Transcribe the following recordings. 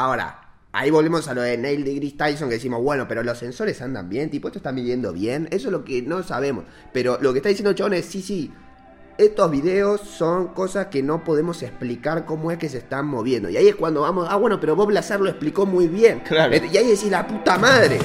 Ahora, ahí volvemos a lo de Neil deGrasse Tyson que decimos, bueno, pero los sensores andan bien, tipo, esto está midiendo bien. Eso es lo que no sabemos. Pero lo que está diciendo chabón es, sí, sí, estos videos son cosas que no podemos explicar cómo es que se están moviendo. Y ahí es cuando vamos, ah, bueno, pero Bob Lazar lo explicó muy bien. Claro. Y ahí decís, la puta madre.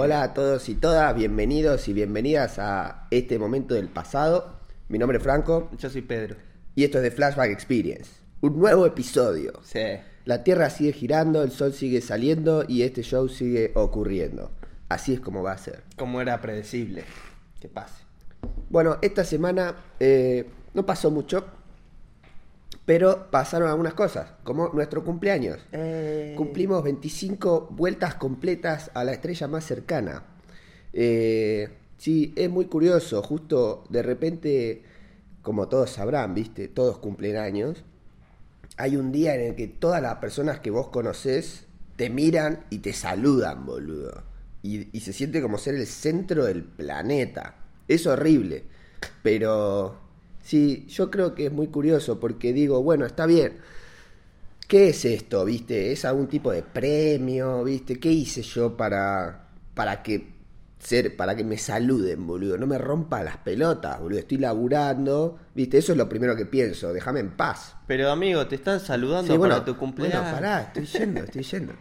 Hola a todos y todas, bienvenidos y bienvenidas a este momento del pasado. Mi nombre es Franco Yo soy Pedro. y esto es de Flashback Experience. Un nuevo episodio. Sí. La Tierra sigue girando, el Sol sigue saliendo y este show sigue ocurriendo. Así es como va a ser. Como era predecible que pase. Bueno, esta semana eh, no pasó mucho, pero pasaron algunas cosas, como nuestro cumpleaños. Eh, Cumplimos 25 vueltas completas a la estrella más cercana. Eh, sí, es muy curioso, justo de repente, como todos sabrán, viste, todos cumplen años. Hay un día en el que todas las personas que vos conocés te miran y te saludan, boludo. Y, y se siente como ser el centro del planeta. Es horrible. Pero sí, yo creo que es muy curioso porque digo, bueno, está bien. ¿Qué es esto, viste? ¿Es algún tipo de premio, viste? ¿Qué hice yo para, para que ser, para que me saluden, boludo? No me rompa las pelotas, boludo. Estoy laburando, viste, eso es lo primero que pienso, déjame en paz. Pero amigo, te están saludando Sí, para tu cumpleaños. Bueno, pará, estoy yendo, estoy yendo.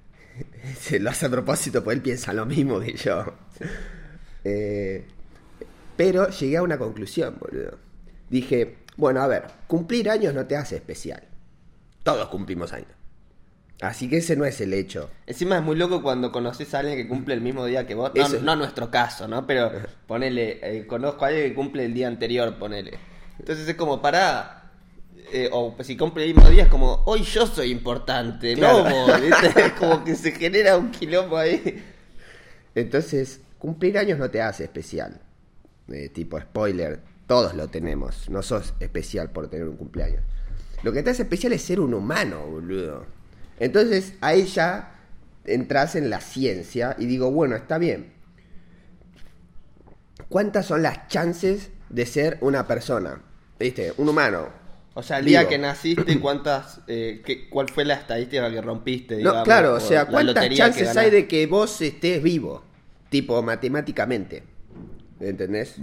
Se lo hace a propósito, porque él piensa lo mismo que yo. Eh, pero llegué a una conclusión, boludo. Dije, bueno, a ver, cumplir años no te hace especial. Todos cumplimos años. Así que ese no es el hecho. Encima es muy loco cuando conoces a alguien que cumple el mismo día que vos. No, Eso- no nuestro caso, ¿no? Pero ponele, eh, conozco a alguien que cumple el día anterior, ponele. Entonces es como, pará. eh, o si cumple el mismo día es como, hoy yo soy importante, Claro. no. Es como que se genera un quilombo ahí. Entonces, cumplir años no te hace especial. Eh, tipo, spoiler, todos lo tenemos. No sos especial por tener un cumpleaños. Lo que te hace especial es ser un humano, boludo. Entonces, ahí ya entras en la ciencia y digo, bueno, está bien. ¿Cuántas son las chances de ser una persona? ¿Viste? Un humano. O sea, el día que naciste, ¿cuántas, eh, qué- ¿cuál fue la estadística que rompiste? No, claro, o sea, ¿cuántas chances hay de que vos estés vivo? Tipo, matemáticamente. ¿Entendés?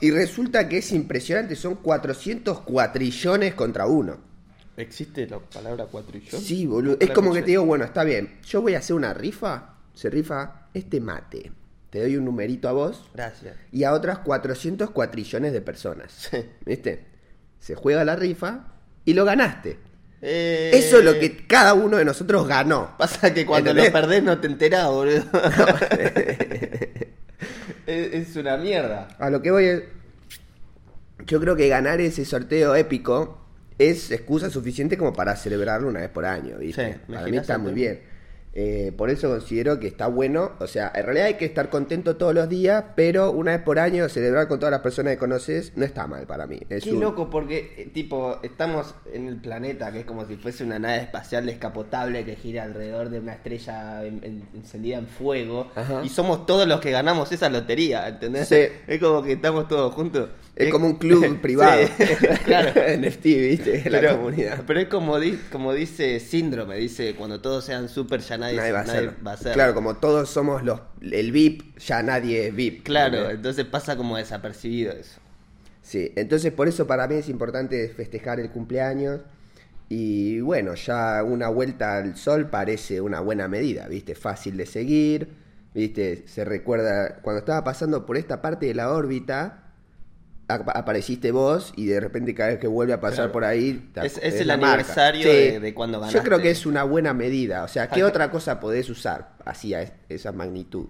Y resulta que es impresionante, son 400 cuatrillones contra uno. ¿Existe la palabra cuatrillón? Sí, boludo. Es como que te digo, bueno, está bien, yo voy a hacer una rifa, se rifa este mate. Te doy un numerito a vos Gracias. y a otras 400 cuatrillones de personas. ¿Viste? Se juega la rifa y lo ganaste. Eh, Eso es lo que cada uno de nosotros ganó. Pasa que cuando ¿Entendés? lo perdés no te enterás, boludo. es, es una mierda. A lo que voy es. Yo creo que ganar ese sorteo épico es excusa suficiente como para celebrarlo una vez por año, ¿viste? Sí, para mí está muy bien. Eh, por eso considero que está bueno. O sea, en realidad hay que estar contento todos los días, pero una vez por año celebrar con todas las personas que conoces no está mal para mí. Es Qué un- loco, porque, eh, tipo, estamos en el planeta que es como si fuese una nave espacial descapotable que gira alrededor de una estrella en- en- encendida en fuego. Ajá. Y somos todos los que ganamos esa lotería, ¿entendés? Sí. Es como que estamos todos juntos. Es como un club privado. Claro. NFT, ¿viste? La pero, comunidad. pero es como, di- como dice Síndrome, dice, cuando todos sean super ya nadie, Nadie va a nadie ser. va a ser. Claro, como todos somos los el VIP, ya nadie es VIP. Claro, entonces pasa como desapercibido eso. Sí, entonces por eso para mí es importante festejar el cumpleaños. Y bueno, ya una vuelta al sol parece una buena medida, ¿viste? Fácil de seguir, ¿viste? Se recuerda, cuando estaba pasando por esta parte de la órbita, apareciste vos y de repente cada vez que vuelve a pasar Claro. por ahí... Es- el aniversario de- de cuando Yo ganaste. creo que es una buena medida, o sea, ¿qué Ajá. otra cosa podés usar así a es- esa magnitud?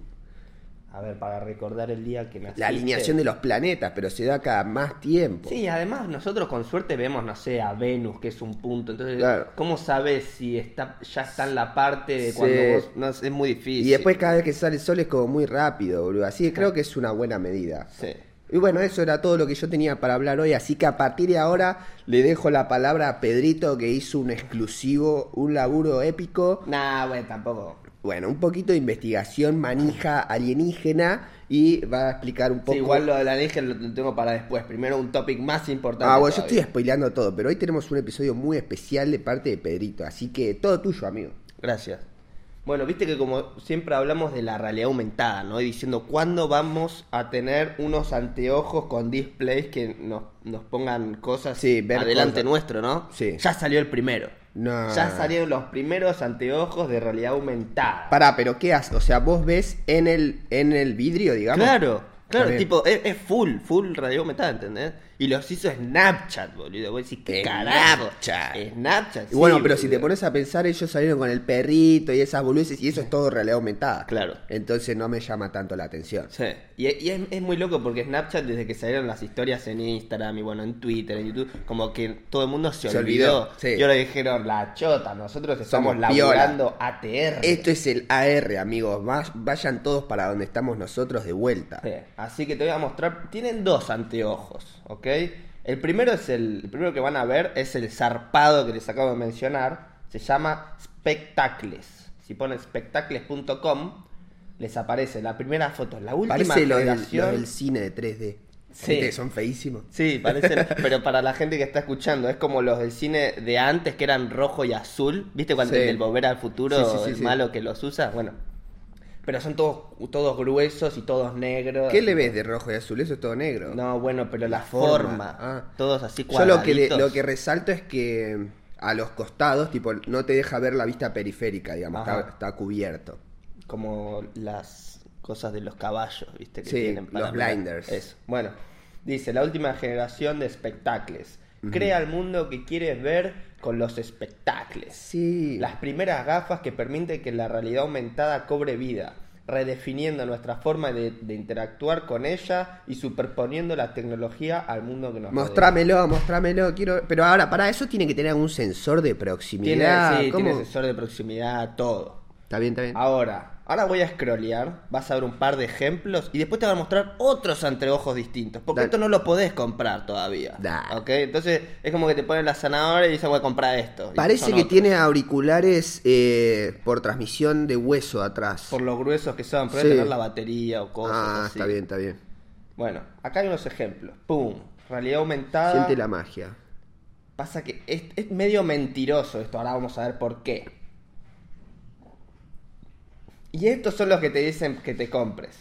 A ver, para recordar el día que naciste. La alineación de los planetas, pero se da cada más tiempo. Sí, además nosotros con suerte vemos, no sé, a Venus, que es un punto. Entonces, Claro. ¿cómo sabes si está ya está en la parte de Sí. cuando vos... No, es muy difícil. Y después cada vez que sale el sol es como muy rápido, boludo. Así que creo que es una buena medida. Sí. Y bueno, eso era todo lo que yo tenía para hablar hoy. Así que a partir de ahora le dejo la palabra a Pedrito que hizo un exclusivo, un laburo épico. Nah, bueno, tampoco. bueno, un poquito de investigación manija alienígena y va a explicar un poco. Sí, igual lo de la alienígena lo tengo para después. Primero un topic más importante. Ah, bueno, yo estoy spoileando todo, pero hoy tenemos un episodio muy especial de parte de Pedrito, así que todo tuyo, amigo. Gracias. Bueno, viste que como siempre hablamos de la realidad aumentada, ¿no? Y diciendo cuándo vamos a tener unos anteojos con displays que nos, nos pongan cosas Sí, ver adelante cosas. nuestro, ¿no? Sí. Ya salió el primero. No. Ya salieron los primeros anteojos de realidad aumentada. Pará, pero ¿qué haces? O sea, vos ves en el, en el vidrio, digamos. Claro, claro, tipo, es, es full, full realidad aumentada, ¿entendés? Y los hizo Snapchat, boludo. Vos decís, ¿qué carajo? Snapchat. Snapchat, Y bueno, sí, pero si te pones a pensar, ellos salieron con el perrito y esas boludeces y eso es todo realidad aumentada. Claro. Entonces no me llama tanto la atención. Sí, y, y es, es muy loco porque Snapchat desde que salieron las historias en Instagram y bueno, en Twitter, en YouTube, como que todo el mundo se, Se olvidó. olvidó, sí. Y ahora dijeron, la chota, nosotros estamos Somos laburando ATR. Esto es el AR, amigos. Va- Vayan todos para donde estamos nosotros de vuelta. Sí, Así que te voy a mostrar, tienen dos anteojos, ¿ok? El primero es el, el primero que van a ver es el zarpado que les acabo de mencionar, se llama Spectacles. Si ponen spectacles.com les aparece la primera foto, la última Parece lo del, lo del cine de 3D. Sí. Que son feísimos. Sí, parece, pero para la gente que está escuchando, es como los del cine de antes que eran rojo y azul. ¿Viste cuando Sí. el Volver al Futuro, Sí, sí, el malo que los usa? Bueno, pero son todos, todos gruesos y todos negros. ¿Qué le ves de rojo y azul? Eso es todo negro. No, bueno, pero la, La forma, forma. Ah. todos así Yo lo que, le- cuadraditos. lo que resalto es que a los costados, tipo, no te deja ver la vista periférica, digamos, está, está cubierto. Como las cosas de los caballos, ¿viste? Que Sí, tienen los mirar. blinders. Eso. Bueno, dice, la última generación de espectacles. Crea el mundo que quieres ver con los espectacles. Sí. Las primeras gafas que permiten que la realidad aumentada cobre vida, redefiniendo nuestra forma de, de interactuar con ella y superponiendo la tecnología al mundo que nos rodea. Mostrámelo, mostrámelo, quiero... Pero ahora, para eso tiene que tener algún sensor de Tiene, proximidad. sí, ¿cómo? tiene sensor de proximidad, todo. Está bien, está bien. Ahora, ahora voy a scrollear, vas a ver un par de ejemplos y después te voy a mostrar otros anteojos distintos, porque Dale. esto no lo podés comprar todavía. Dale. ¿Ok? Entonces es como que te ponen la zanahoria y dices voy a comprar esto. Parece que otros. tiene auriculares eh, por transmisión de hueso atrás. Por lo gruesos que son, puedes Sí. tener la batería o cosas ah, así. está bien, está bien. Bueno, acá hay unos ejemplos. Pum, realidad aumentada. Siente la magia. Pasa que es, es medio mentiroso esto, ahora vamos a ver por qué. Y estos son los que te dicen que te compres.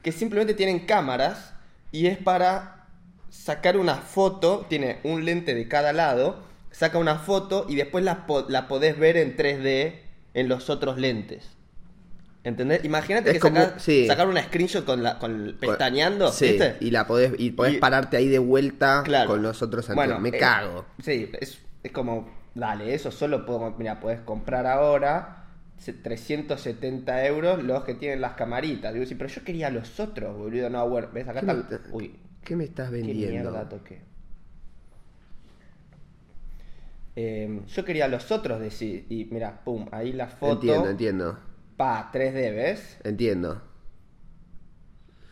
Que simplemente tienen cámaras y es para sacar una foto, tiene un lente de cada lado, saca una foto y después la, la podés ver en 3D en los otros lentes. ¿Entendés? Imagínate Es que como- sacar, sí. sacar una screenshot con la con pestañeando, Sí, ¿viste? y la podés, y podés Y- pararte ahí de vuelta Claro. con los otros. Bueno, Me eh, cago. Sí, es, es como, dale, eso solo puedo, mira, podés comprar ahora 370 euros los que tienen las camaritas. Digo, sí, pero yo quería los otros, boludo. No, bueno, ves, acá ¿Qué me, están. Uy, qué me estás qué vendiendo? mierda toqué. Eh, yo quería los otros decir, y mira, pum, ahí la foto. Entiendo, entiendo. Pa, 3D, ¿ves? Entiendo.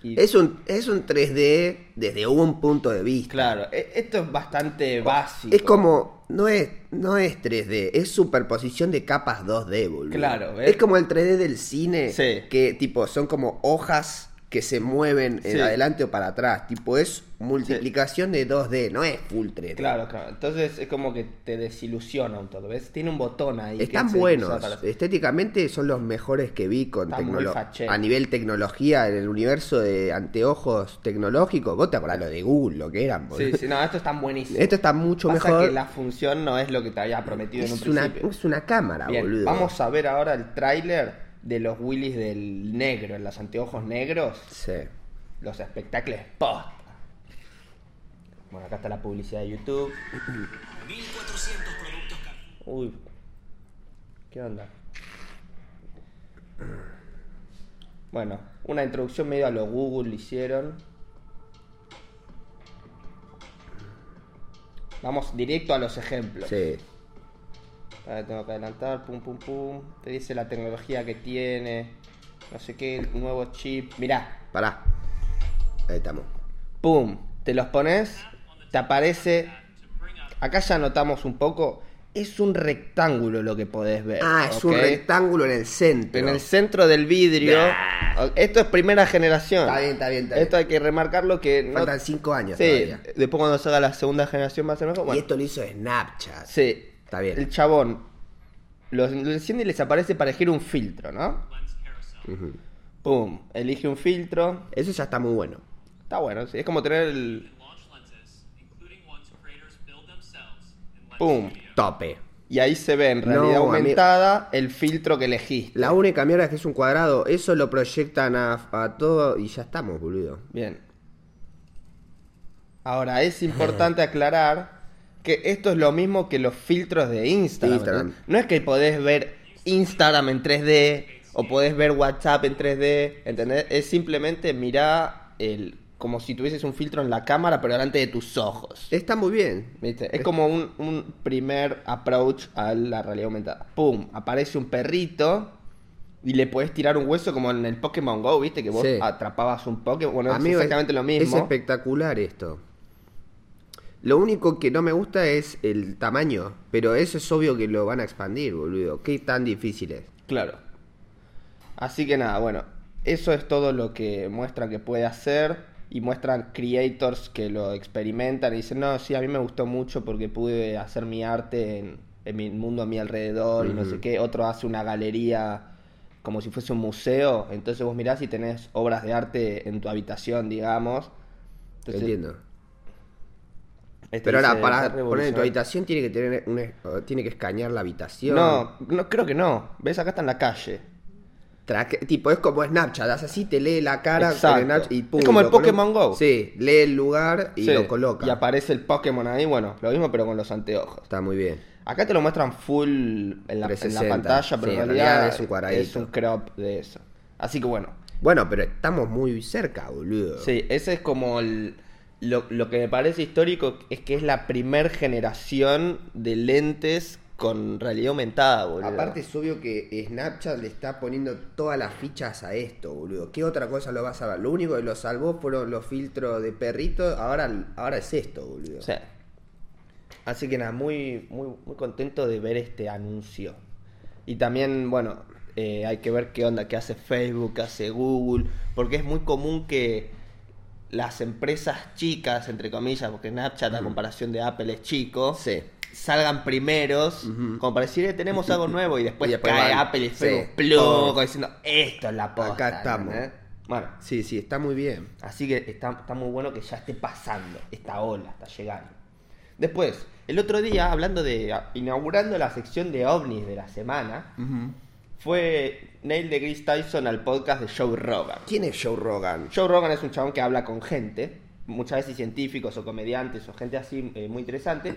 Y, Es un, es un 3D desde un punto de vista. Claro, e- esto es bastante básico. Es como, no es, no es 3D, es superposición de capas 2D, boludo. Claro, ¿ves? Es como el 3D del cine, Sí. que tipo, son como hojas que se mueven en Sí. adelante o para atrás. Tipo, es multiplicación de 2D, no es full 3D. Claro, claro. Entonces es como que te desilusiona un todo, ¿ves? Tiene un botón ahí. Están buenos, para- estéticamente son los mejores que vi con a nivel tecnología en el universo de anteojos tecnológicos. Vos te acordás lo de Google, lo que eran, boludo? Sí, sí, no, estos están buenísimos. Esto está mucho Pasa mejor. que la función no es lo que te había prometido en un Es una, principio. es una cámara, Bien, boludo. vamos a ver ahora el tráiler de los Willys del negro, en los anteojos negros, Sí. los espectáculos posta. Bueno, acá está la publicidad de YouTube. 1400 productos Uy. ¿Qué onda? Bueno, una introducción medio a lo Google le hicieron. Vamos directo a los ejemplos. Sí. Ahora tengo que adelantar, pum pum pum. Te dice la tecnología que tiene. No sé qué, el nuevo chip. Mirá, Pará. Ahí estamos. pum. Te los pones, te aparece. Acá ya notamos un poco es un rectángulo lo que podés ver. Ah, es un rectángulo en el centro. En el centro del vidrio. Esto es primera generación. Está bien, está bien, está bien. Esto hay que remarcarlo que no- Faltan cinco años Sí, todavía. después cuando salga la segunda generación va a ser mejor. Y esto lo hizo Snapchat. sí. Está bien. El chabón lo, lo enciende y les aparece para elegir un filtro, ¿no? Pum, elige un filtro. Eso ya está muy bueno. Está bueno, sí, es como tener el... Pum. Tope. Y ahí se ve en No, realidad amigo. aumentada el filtro que elegiste. La única mierda es que es un cuadrado. Eso lo proyectan a, a todo y ya estamos, boludo. Bien. Ahora, es importante aclarar que esto es lo mismo que los filtros de Instagram. Instagram. ¿no? No es que podés ver Instagram en 3D o podés ver WhatsApp en 3D, ¿entendés? Es simplemente mirar el como si tuvieses un filtro en la cámara pero delante de tus ojos. Está muy bien. ¿Viste? Es como un, un primer approach a la realidad aumentada. ¡Pum! Aparece un perrito y le puedes tirar un hueso como en el Pokémon Go, ¿viste? Que vos Sí. atrapabas un Pokémon. Bueno, Amigo, es exactamente lo mismo. Es espectacular esto. Lo único que no me gusta es el tamaño. Pero eso es obvio que lo van a expandir, boludo. ¿Qué tan difícil es? Claro. Así que nada, bueno, eso es todo lo que muestran que puede hacer y muestran creators que lo experimentan y dicen, no, sí, a mí me gustó mucho porque pude hacer mi arte en, en mi mundo a mi alrededor y no sé qué. Otro hace una galería como si fuese un museo, entonces vos mirás y tenés obras de arte en tu habitación, digamos. Entonces, Entiendo. Este Pero ahora, para "Está poner en tu revolucionario". habitación tiene que tener un, es- tiene que escanear la habitación. No, no, creo que no. ¿Ves? Acá está en la calle. Traque- tipo, es como Snapchat, das así, te lee la cara Snapchat y pum, Es como el Pokémon Go. Sí, lee el lugar y Sí, lo coloca. Y aparece el Pokémon ahí, bueno, lo mismo pero con los anteojos. Está muy bien. Acá te lo muestran full en la, en la 360, pantalla, pero sí, en realidad, realidad es un cuadradito. es un crop de eso. Así que bueno, Bueno, pero estamos muy cerca, boludo. sí, ese es como el- lo, lo que me parece histórico es que es la primer generación de lentes con realidad aumentada, boludo. Aparte es obvio que Snapchat le está poniendo todas las fichas a esto, boludo. ¿Qué otra cosa lo vas a ver? Lo único que lo salvó fueron los filtros de perrito, ahora, ahora es esto, boludo. Sí. Así que nada, muy, muy, muy contento de ver este anuncio. Y también, bueno, eh, hay que ver qué onda, qué hace Facebook, qué hace Google, porque es muy común que las empresas chicas, entre comillas, porque Snapchat a comparación de Apple es chico, Sí. salgan primeros, como para decir, "Eh, tenemos algo nuevo, y después, Y después cae van, Apple y sí, Facebook, como diciendo, esto es la posta. Acá estamos. Bueno, Sí, sí, está muy bien. Así que está, está muy bueno que ya esté pasando esta ola, está llegando. Después, el otro día, hablando de. inaugurando la sección de ovnis de la semana, fue Neil deGrasse Tyson al podcast de Joe Rogan. ¿Quién es Joe Rogan? Joe Rogan es un chabón que habla con gente, muchas veces científicos o comediantes o gente así eh, muy interesante.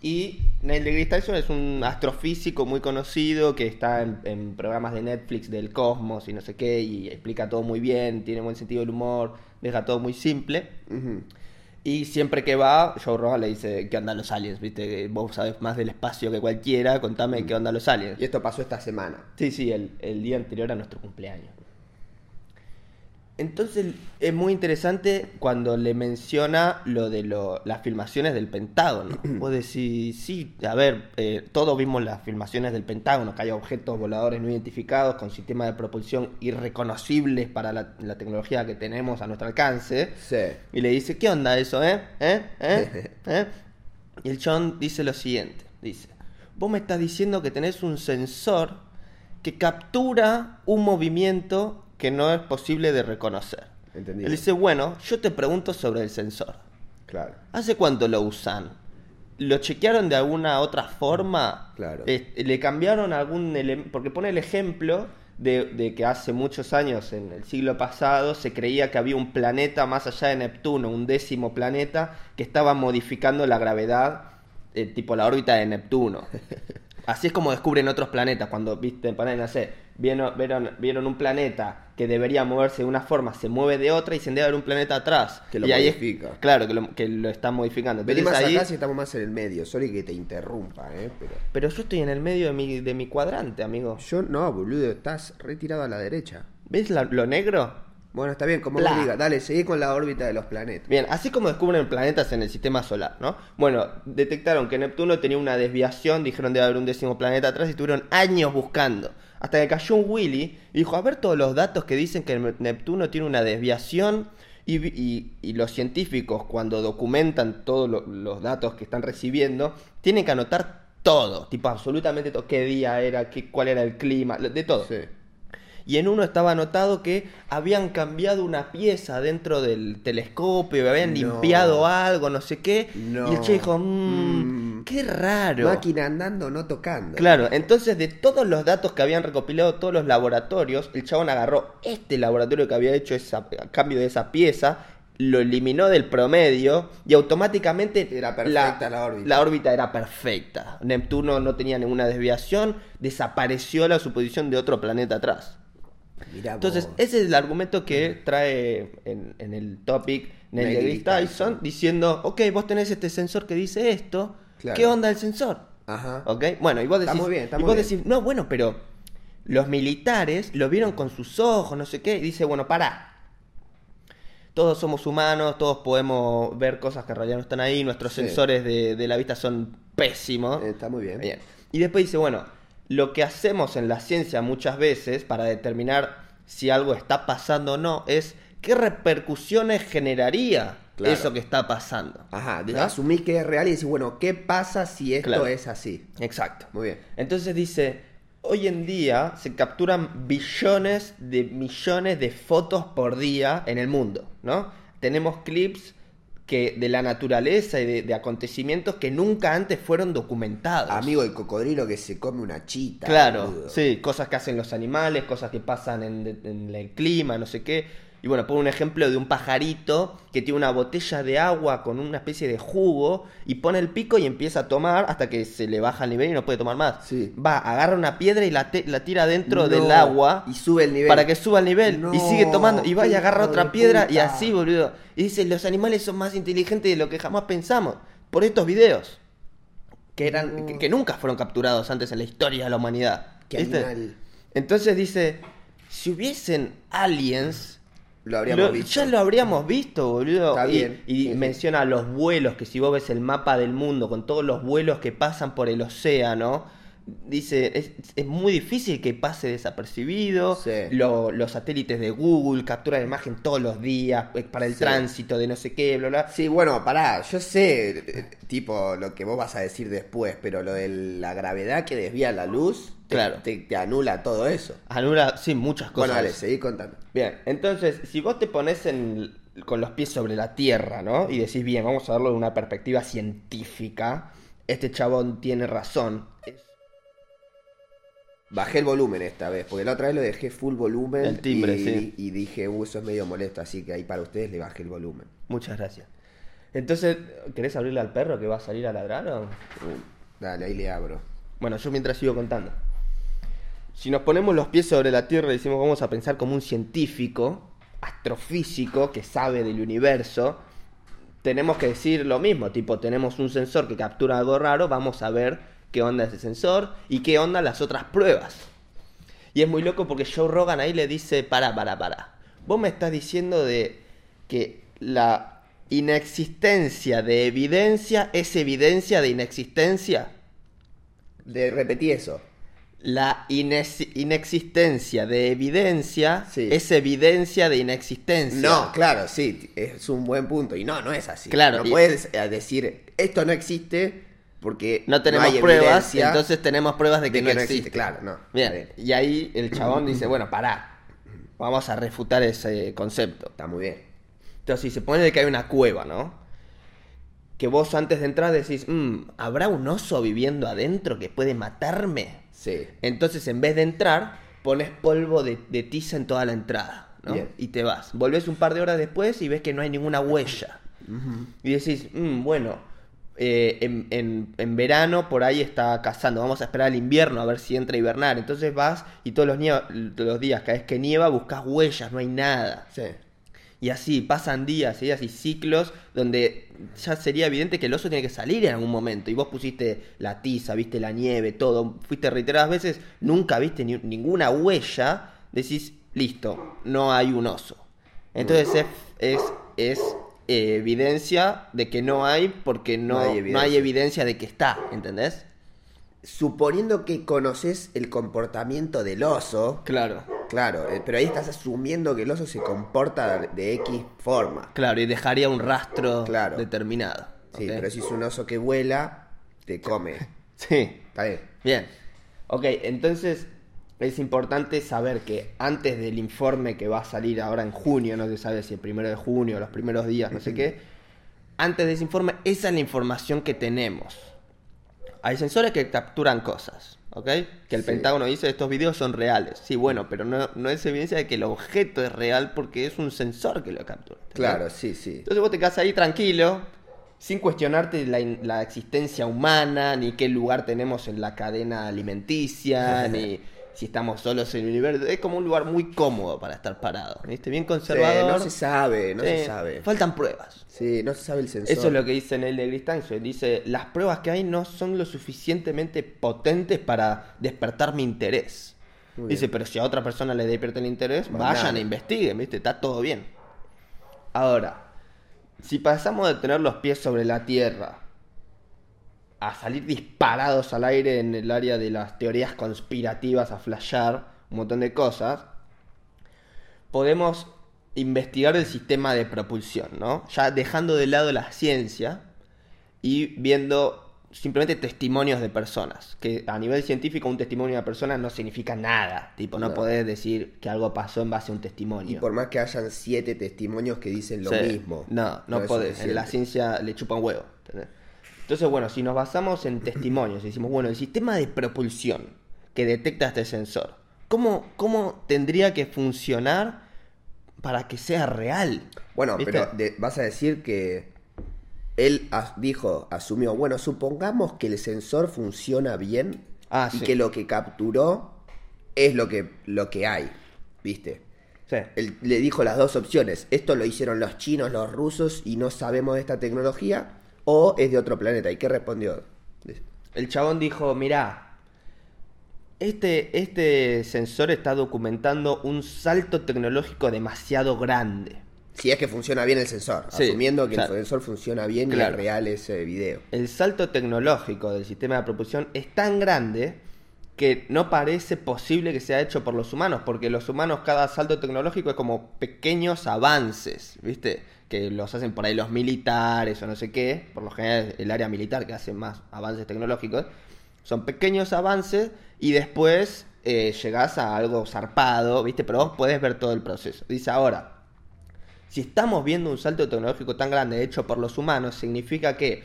Y Neil deGrasse Tyson es un astrofísico muy conocido que está en, en programas de Netflix del cosmos y no sé qué, y explica todo muy bien, tiene buen sentido del humor, deja todo muy simple. Y siempre que va, Joe Rogan le dice, ¿qué onda los aliens? ¿Viste? Vos sabés más del espacio que cualquiera, contame qué onda los aliens. Y esto pasó esta semana. Sí, sí, el, el día anterior a nuestro cumpleaños. Entonces es muy interesante cuando le menciona lo de lo- las filmaciones del Pentágono. Vos decís, sí, a ver, eh, todos vimos las filmaciones del Pentágono, que hay objetos voladores no identificados con sistemas de propulsión irreconocibles para la, la tecnología que tenemos a nuestro alcance. Sí. Y le dice, ¿qué onda eso, eh? ¿Eh? ¿Eh? ¿Eh? Y el John dice lo siguiente, dice, vos me estás diciendo que tenés un sensor que captura un movimiento que no es posible de reconocer. Entendido. Él dice, bueno, yo te pregunto sobre el sensor. Claro. ¿Hace cuánto lo usan? ¿Lo chequearon de alguna otra forma? Claro. ¿Le cambiaron algún elemento? Porque pone el ejemplo de, de que hace muchos años, en el siglo pasado, se creía que había un planeta más allá de Neptuno, un décimo planeta, que estaba modificando la gravedad, eh, tipo la órbita de Neptuno. Así es como descubren otros planetas. Cuando viste, no sé, vieron, vieron, vieron un planeta que debería moverse de una forma, se mueve de otra y se debe haber un planeta atrás. Que lo y ahí es- modifica. claro, que lo, que lo están modificando. Vení Entonces más ahí- acá si estamos más en el medio. Sorry que te interrumpa, ¿eh? Pero... Pero yo estoy en el medio de mi, de mi cuadrante, amigo. Yo no, boludo. Estás retirado a la derecha. ¿Ves la- lo negro? Bueno, está bien, como digas. Dale, seguí con la órbita de los planetas. Bien, así como descubren planetas en el sistema solar, ¿no? Bueno, detectaron que Neptuno tenía una desviación, dijeron debe haber un décimo planeta atrás y estuvieron años buscando. Hasta que cayó un Willy y dijo, a ver todos los datos que dicen que Neptuno tiene una desviación y, los científicos cuando documentan todos lo- los datos que están recibiendo, tienen que anotar todo, tipo absolutamente todo, qué día era, qué, cuál era el clima, de todo. Sí. Y en uno estaba anotado que habían cambiado una pieza dentro del telescopio, habían No. limpiado algo, no sé qué. No. Y el che dijo, mmm, Mm. qué raro. Máquina andando, no tocando. Claro, entonces de todos los datos que habían recopilado todos los laboratorios, el chabón agarró este laboratorio que había hecho esa, a cambio de esa pieza, lo eliminó del promedio y automáticamente Era perfecta la órbita. La órbita era perfecta. Neptuno no tenía ninguna desviación, desapareció la suposición de otro planeta atrás. Mirá Entonces, vos. ese es el argumento que trae en, en el topic Neil deGrasse Tyson Tyson. diciendo, ok, vos tenés este sensor que dice esto, Claro. ¿qué onda el sensor? Ajá. ¿Ok? Bueno, y vos Está decís, muy bien, está y vos decís, no, bueno, pero los militares lo vieron con sus ojos, no sé qué, y dice, bueno, pará. Todos somos humanos, todos podemos ver cosas que en realidad no están ahí, nuestros Sí. sensores de, de la vista son pésimos. Eh, Está muy bien. Bien. Y después dice, bueno, lo que hacemos en la ciencia muchas veces para determinar si algo está pasando o no es qué repercusiones generaría Claro. eso que está pasando. Ajá, de- ¿No? asumís que es real y decís, bueno, ¿qué pasa si esto Claro. es así? Exacto. Muy bien. Entonces dice, hoy en día se capturan billones de millones de fotos por día en el mundo, ¿no? Tenemos clips que de la naturaleza y de, de acontecimientos que nunca antes fueron documentados. Amigo, el cocodrilo que se come una chita. Claro, boludo. sí, cosas que hacen los animales, cosas que pasan en, en el clima, no sé qué. Y bueno, pongo un ejemplo de un pajarito que tiene una botella de agua con una especie de jugo y pone el pico y empieza a tomar hasta que se le baja el nivel y no puede tomar más. Sí. Va, agarra una piedra y la, la tira dentro No, del agua Y sube el nivel. para que suba el nivel y sigue tomando y va y agarra otra piedra y así, boludo. Y dice, los animales son más inteligentes de lo que jamás pensamos por estos videos que eran No. que, que nunca fueron capturados antes en la historia de la humanidad. Qué. Entonces dice, si hubiesen aliens, Lo habríamos lo- visto. ya lo habríamos visto, boludo. Está y bien. y Sí, sí. menciona los vuelos, que si vos ves el mapa del mundo con todos los vuelos que pasan por el océano, dice, es, es muy difícil que pase desapercibido. Sí. Lo- los satélites de Google capturan imagen todos los días eh, para el tránsito de no sé qué, bla, bla. Sí, bueno, pará, yo sé, eh, tipo, lo que vos vas a decir después, pero lo de la gravedad que desvía la luz, te- Claro. te, te anula todo eso. Anula, sí, muchas cosas. Bueno, dale, seguí contando. Bien, entonces, si vos te pones en- con los pies sobre la tierra, ¿no? Y decís, bien, vamos a verlo de una perspectiva científica, este chabón tiene razón. Bajé el volumen esta vez, porque la otra vez lo dejé full volumen. El timbre, y, sí. y dije, uh, eso es medio molesto, así que ahí para ustedes le bajé el volumen. Muchas gracias. Entonces, ¿querés abrirle al perro que va a salir a ladrar o...? Uh, dale, ahí le abro. Bueno, yo mientras sigo contando. Si nos ponemos los pies sobre la Tierra y decimos vamos a pensar como un científico, astrofísico, que sabe del universo, tenemos que decir lo mismo, tipo, tenemos un sensor que captura algo raro, vamos a ver qué onda ese sensor y qué onda las otras pruebas. Y es muy loco porque Joe Rogan ahí le dice, para, para, para. Vos me estás diciendo de que la inexistencia de evidencia es evidencia de inexistencia. De, repetí eso. La inex- inexistencia de evidencia Sí. es evidencia de inexistencia. No, claro, sí, es un buen punto. Y no, no es así. Claro, No y- puedes eh, decir, esto no existe porque No tenemos hay pruebas, evidencia entonces tenemos pruebas de que, de no, existe. Claro, no. Bien. y ahí el chabón dice, bueno, pará, vamos a refutar ese concepto. Está muy bien. Entonces, si se pone de que hay una cueva, ¿no? Que vos antes de entrar decís, "Mm, ¿habrá un oso viviendo adentro que puede matarme? Sí. Entonces, en vez de entrar, pones polvo de, de tiza en toda la entrada, ¿no? Bien. Y te vas. Volvés un par de horas después y ves que no hay ninguna huella. Y decís, "Mm, bueno, eh, en, en- en verano por ahí está cazando, vamos a esperar al invierno a ver si entra a hibernar. Entonces vas y todos los, nieva- todos los días, cada vez que nieva, buscas huellas, no hay nada. Sí. Y así pasan días y días y ciclos donde ya sería evidente que el oso tiene que salir en algún momento. Y vos pusiste la tiza, viste la nieve, todo. Fuiste reiteradas veces, nunca viste ni- ninguna huella. Decís, listo, no hay un oso. Entonces es, es, es, eh, evidencia de que no hay porque no, No hay no hay evidencia. evidencia de que está, ¿entendés? Suponiendo que conoces el comportamiento del oso, Claro. claro, eh, pero ahí estás asumiendo que el oso se comporta de X forma. Claro, y dejaría un rastro Claro. determinado. Sí, pero si es un oso que vuela, te come. Sí, Está bien. bien. Ok, entonces es importante saber que antes del informe que va a salir ahora en junio, no se sabe si el primero de junio, los primeros días, no sé qué, antes de ese informe, esa es la información que tenemos. Hay sensores que capturan cosas, ¿ok? Que el Sí. Pentágono dice estos videos son reales. Sí, bueno, pero no, no es evidencia de que el objeto es real porque es un sensor que lo captura. Claro, sí, sí. Entonces vos te quedas ahí tranquilo, sin cuestionarte la, la existencia humana, ni qué lugar tenemos en la cadena alimenticia, ni si estamos solos en el universo. Es como un lugar muy cómodo para estar parado, ¿viste? Bien Sí, conservador. no se sabe, no Sí, se sabe. Faltan pruebas. Sí, no se sabe el sensor. Eso es lo que dice Neil deGrasse Tyson. Dice, las pruebas que hay no son lo suficientemente potentes para despertar mi interés. Muy Dice, bien. pero si a otra persona le despierta el interés, Más vayan nada. e investiguen, ¿viste? Está todo bien. Ahora, si pasamos de tener los pies sobre la tierra a salir disparados al aire en el área de las teorías conspirativas, a flashear un montón de cosas, podemos investigar el sistema de propulsión, ¿no? Ya dejando de lado la ciencia y viendo simplemente testimonios de personas. Que a nivel científico un testimonio de una persona no significa nada. Tipo, no, No. podés decir que algo pasó en base a un testimonio. Y por más que hayan siete testimonios que dicen lo Sí. mismo. No, no, podés. En la ciencia le chupa un huevo. ¿entendés? Entonces, bueno, si nos basamos en testimonios y decimos, bueno, el sistema de propulsión que detecta este sensor, ¿cómo, cómo tendría que funcionar para que sea real? Bueno, ¿Viste? pero de- vas a decir que él as- dijo, asumió, bueno, supongamos que el sensor funciona bien Ah, y sí. que lo que capturó es lo que, lo que hay, ¿viste? Sí. Él le dijo las dos opciones, esto lo hicieron los chinos, los rusos y no sabemos de esta tecnología, o es de otro planeta. ¿Y qué respondió? El chabón dijo, mirá, este, este sensor está documentando un salto tecnológico demasiado grande. Si es que funciona bien el sensor, Sí, asumiendo que claro. el sensor funciona bien y es real ese video. El salto tecnológico del sistema de propulsión es tan grande que no parece posible que sea hecho por los humanos, porque los humanos cada salto tecnológico es como pequeños avances, ¿viste? Que los hacen por ahí los militares o no sé qué, por lo general el área militar que hace más avances tecnológicos, son pequeños avances y después eh, llegás a algo zarpado, ¿viste? Pero vos podés ver todo el proceso. Dice ahora, si estamos viendo un salto tecnológico tan grande hecho por los humanos, significa que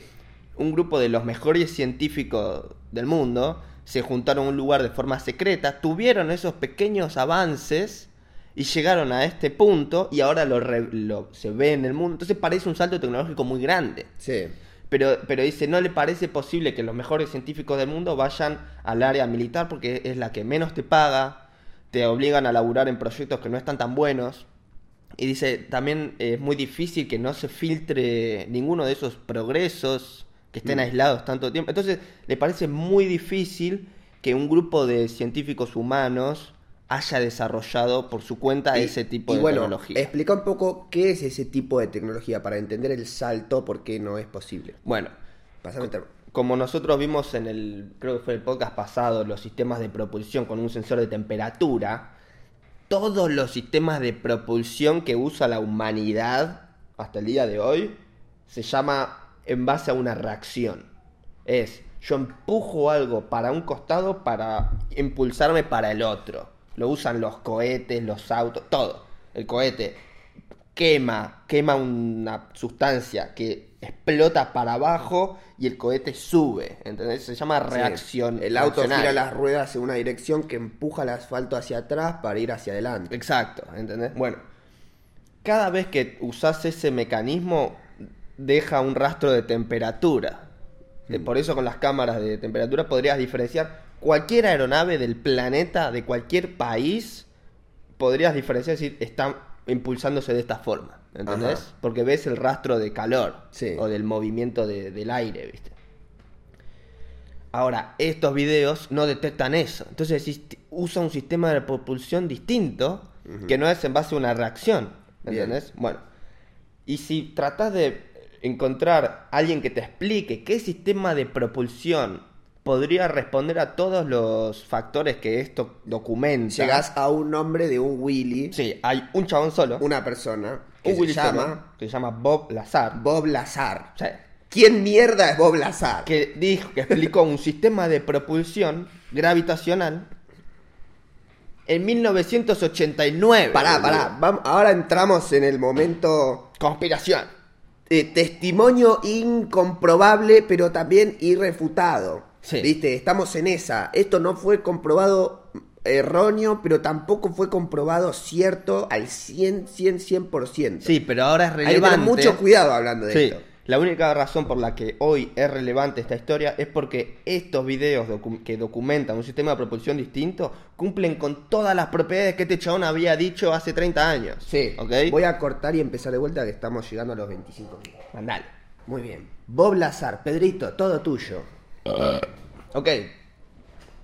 un grupo de los mejores científicos del mundo se juntaron a un lugar de forma secreta, tuvieron esos pequeños avances y llegaron a este punto y ahora lo, re- lo- se ve en el mundo. Entonces parece un salto tecnológico muy grande. Sí. Pero, pero dice, no le parece posible que los mejores científicos del mundo vayan al área militar porque es la que menos te paga, te obligan a laburar en proyectos que no están tan buenos. Y dice, también es muy difícil que no se filtre ninguno de esos progresos que estén aislados tanto tiempo. Entonces, le parece muy difícil que un grupo de científicos humanos haya desarrollado por su cuenta Y- ese tipo y de bueno, tecnología. Explica un poco qué es ese tipo de tecnología para entender el salto, por qué no es posible. Bueno, Pásame el como nosotros vimos en el, creo que fue el podcast pasado, los sistemas de propulsión con un sensor de temperatura, todos los sistemas de propulsión que usa la humanidad hasta el día de hoy se llama en base a una reacción. Es, yo empujo algo para un costado para impulsarme para el otro. Lo usan los cohetes, los autos, todo. El cohete quema, quema una sustancia que explota para abajo y el cohete sube, ¿entendés? Se llama reacción. Sí, El auto gira las ruedas en una dirección que empuja el asfalto hacia atrás para ir hacia adelante. Exacto, ¿entendés? Bueno, cada vez que usás ese mecanismo, deja un rastro de temperatura. Eh, Por eso con las cámaras de temperatura podrías diferenciar cualquier aeronave del planeta, de cualquier país, podrías diferenciar si está impulsándose de esta forma, ¿entendés? Ajá. Porque ves el rastro de calor Sí. o del movimiento de- del aire, ¿viste? Ahora, estos videos no detectan eso. Entonces usa un sistema de propulsión distinto que no es en base a una reacción. ¿Me Bien. entendés? Bueno, y si tratás de encontrar alguien que te explique qué sistema de propulsión podría responder a todos los factores que esto documenta. Llegás a un nombre de un Willy, Sí, hay un chabón solo. una persona, que un se Willy llama solo, que se llama Bob Lazar. Bob Lazar. Sí, ¿Quién mierda es Bob Lazar? que dijo, que explicó un sistema de propulsión gravitacional en 1989. Pará, pará. vam- ahora entramos en el momento Conspiración. eh, testimonio incomprobable, pero también irrefutado. Sí. ¿Viste? Estamos en esa. Esto no fue comprobado erróneo, pero tampoco fue comprobado cierto al 100, 100, 100%. Sí, pero ahora es Hay que relevante. tener mucho cuidado hablando de Sí, esto. la única razón por la que hoy es relevante esta historia es porque estos videos docu- que documentan un sistema de propulsión distinto cumplen con todas las propiedades que este chabón había dicho hace 30 años. Sí. ¿Ok? Voy a cortar y empezar de vuelta que estamos llegando a los 25 minutos. Mandale. Muy bien. Bob Lazar, Pedrito, todo tuyo. Ok.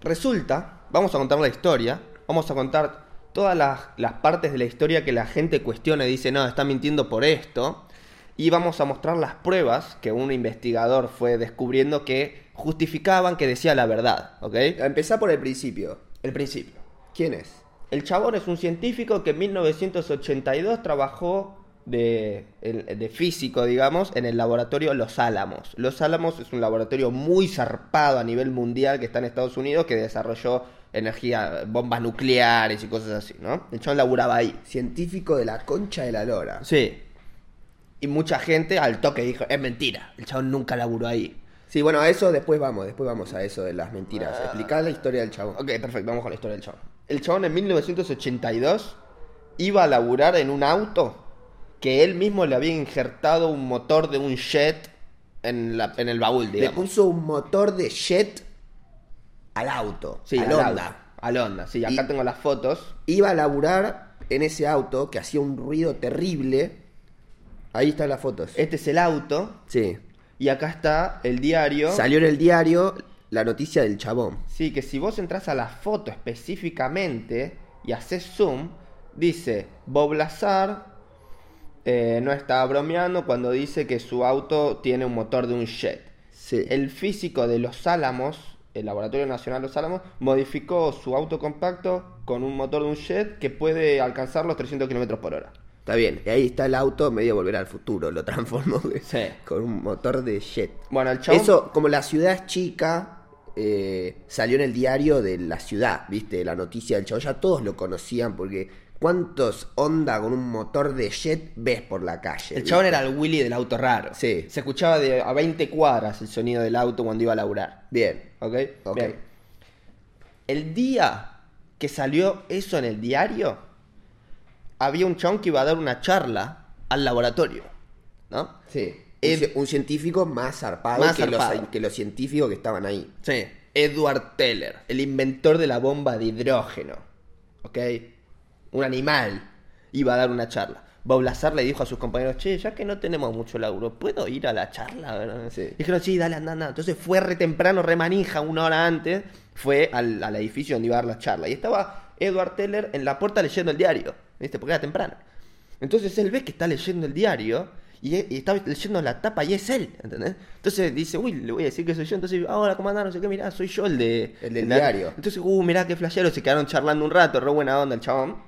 Resulta, vamos a contar la historia, vamos a contar todas las, las partes de la historia que la gente cuestiona y dice, no, está mintiendo por esto. Y vamos a mostrar las pruebas que un investigador fue descubriendo que justificaban que decía la verdad, ¿ok? Empezá por el principio. El principio. ¿Quién es? El chabón es un científico que en 1982 trabajó de, físico, digamos, en el laboratorio Los Álamos. Los Álamos es un laboratorio muy zarpado a nivel mundial que está en Estados Unidos que desarrolló energía, bombas nucleares y cosas así, ¿no? El chabón laburaba ahí. Científico de la concha de la lora. Sí. Y mucha gente al toque dijo, es mentira, el chabón nunca laburó ahí. Sí, bueno, a eso después vamos, después vamos a eso de las mentiras. Explicá la historia del chabón. Ok, perfecto, vamos con la historia del chabón. El chabón en 1982 iba a laburar en un auto que él mismo le había injertado un motor de un jet en, la- en el baúl, Le digamos. puso un motor de jet al auto, Sí, al al Honda. auto, Al Honda, sí, acá Y- tengo las fotos. Iba a laburar en ese auto que hacía un ruido terrible. Ahí están las fotos. Este es el auto Sí. y acá está el diario. Salió en el diario la noticia del chabón. Sí, que si vos entras a la foto específicamente y haces zoom, dice Bob Lazar eh, no está bromeando cuando dice que su auto tiene un motor de un jet. Sí. El físico de Los Álamos, el Laboratorio Nacional Los Álamos, modificó su auto compacto con un motor de un jet que puede alcanzar los 300 kilómetros por hora. Está bien. Y ahí está el auto medio volver al futuro. Lo transformó Sí. con un motor de jet. Bueno, el chabón... Eso, como la ciudad es chica, eh, salió en el diario de la ciudad, ¿viste? La noticia del chavo. Ya todos lo conocían porque ¿cuántos onda con un motor de jet ves por la calle? El chabón era el Willy del auto raro. Sí. Se escuchaba de a 20 cuadras el sonido del auto cuando iba a laburar. Bien. ¿Ok? Ok. Bien. El día que salió eso en el diario, había un chabón que iba a dar una charla al laboratorio. ¿No? Sí. Ed- un, ci- un científico más zarpado, Más que, zarpado. Los, que los científicos que estaban ahí. Sí. Edward Teller, el inventor de la bomba de hidrógeno. ¿Ok? Un animal iba a dar una charla. Bob Lazar le dijo a sus compañeros, che, ya que no tenemos mucho laburo, ¿puedo ir a la charla? Sí. Dijeron, sí, dale, anda, anda. Entonces fue re temprano, re manija, una hora antes, fue al, al edificio donde iba a dar la charla. Y estaba Edward Teller en la puerta leyendo el diario, ¿viste? Porque era temprano. Entonces él ve que está leyendo el diario y, y está leyendo la tapa y es él, ¿entendés? Entonces dice, uy, le voy a decir que soy yo. Entonces, ahora, comandante, no sé qué, mirá, soy yo el de... El del de- diario. Entonces, uh, mirá qué flashero, se quedaron charlando un rato, re buena onda el chabón.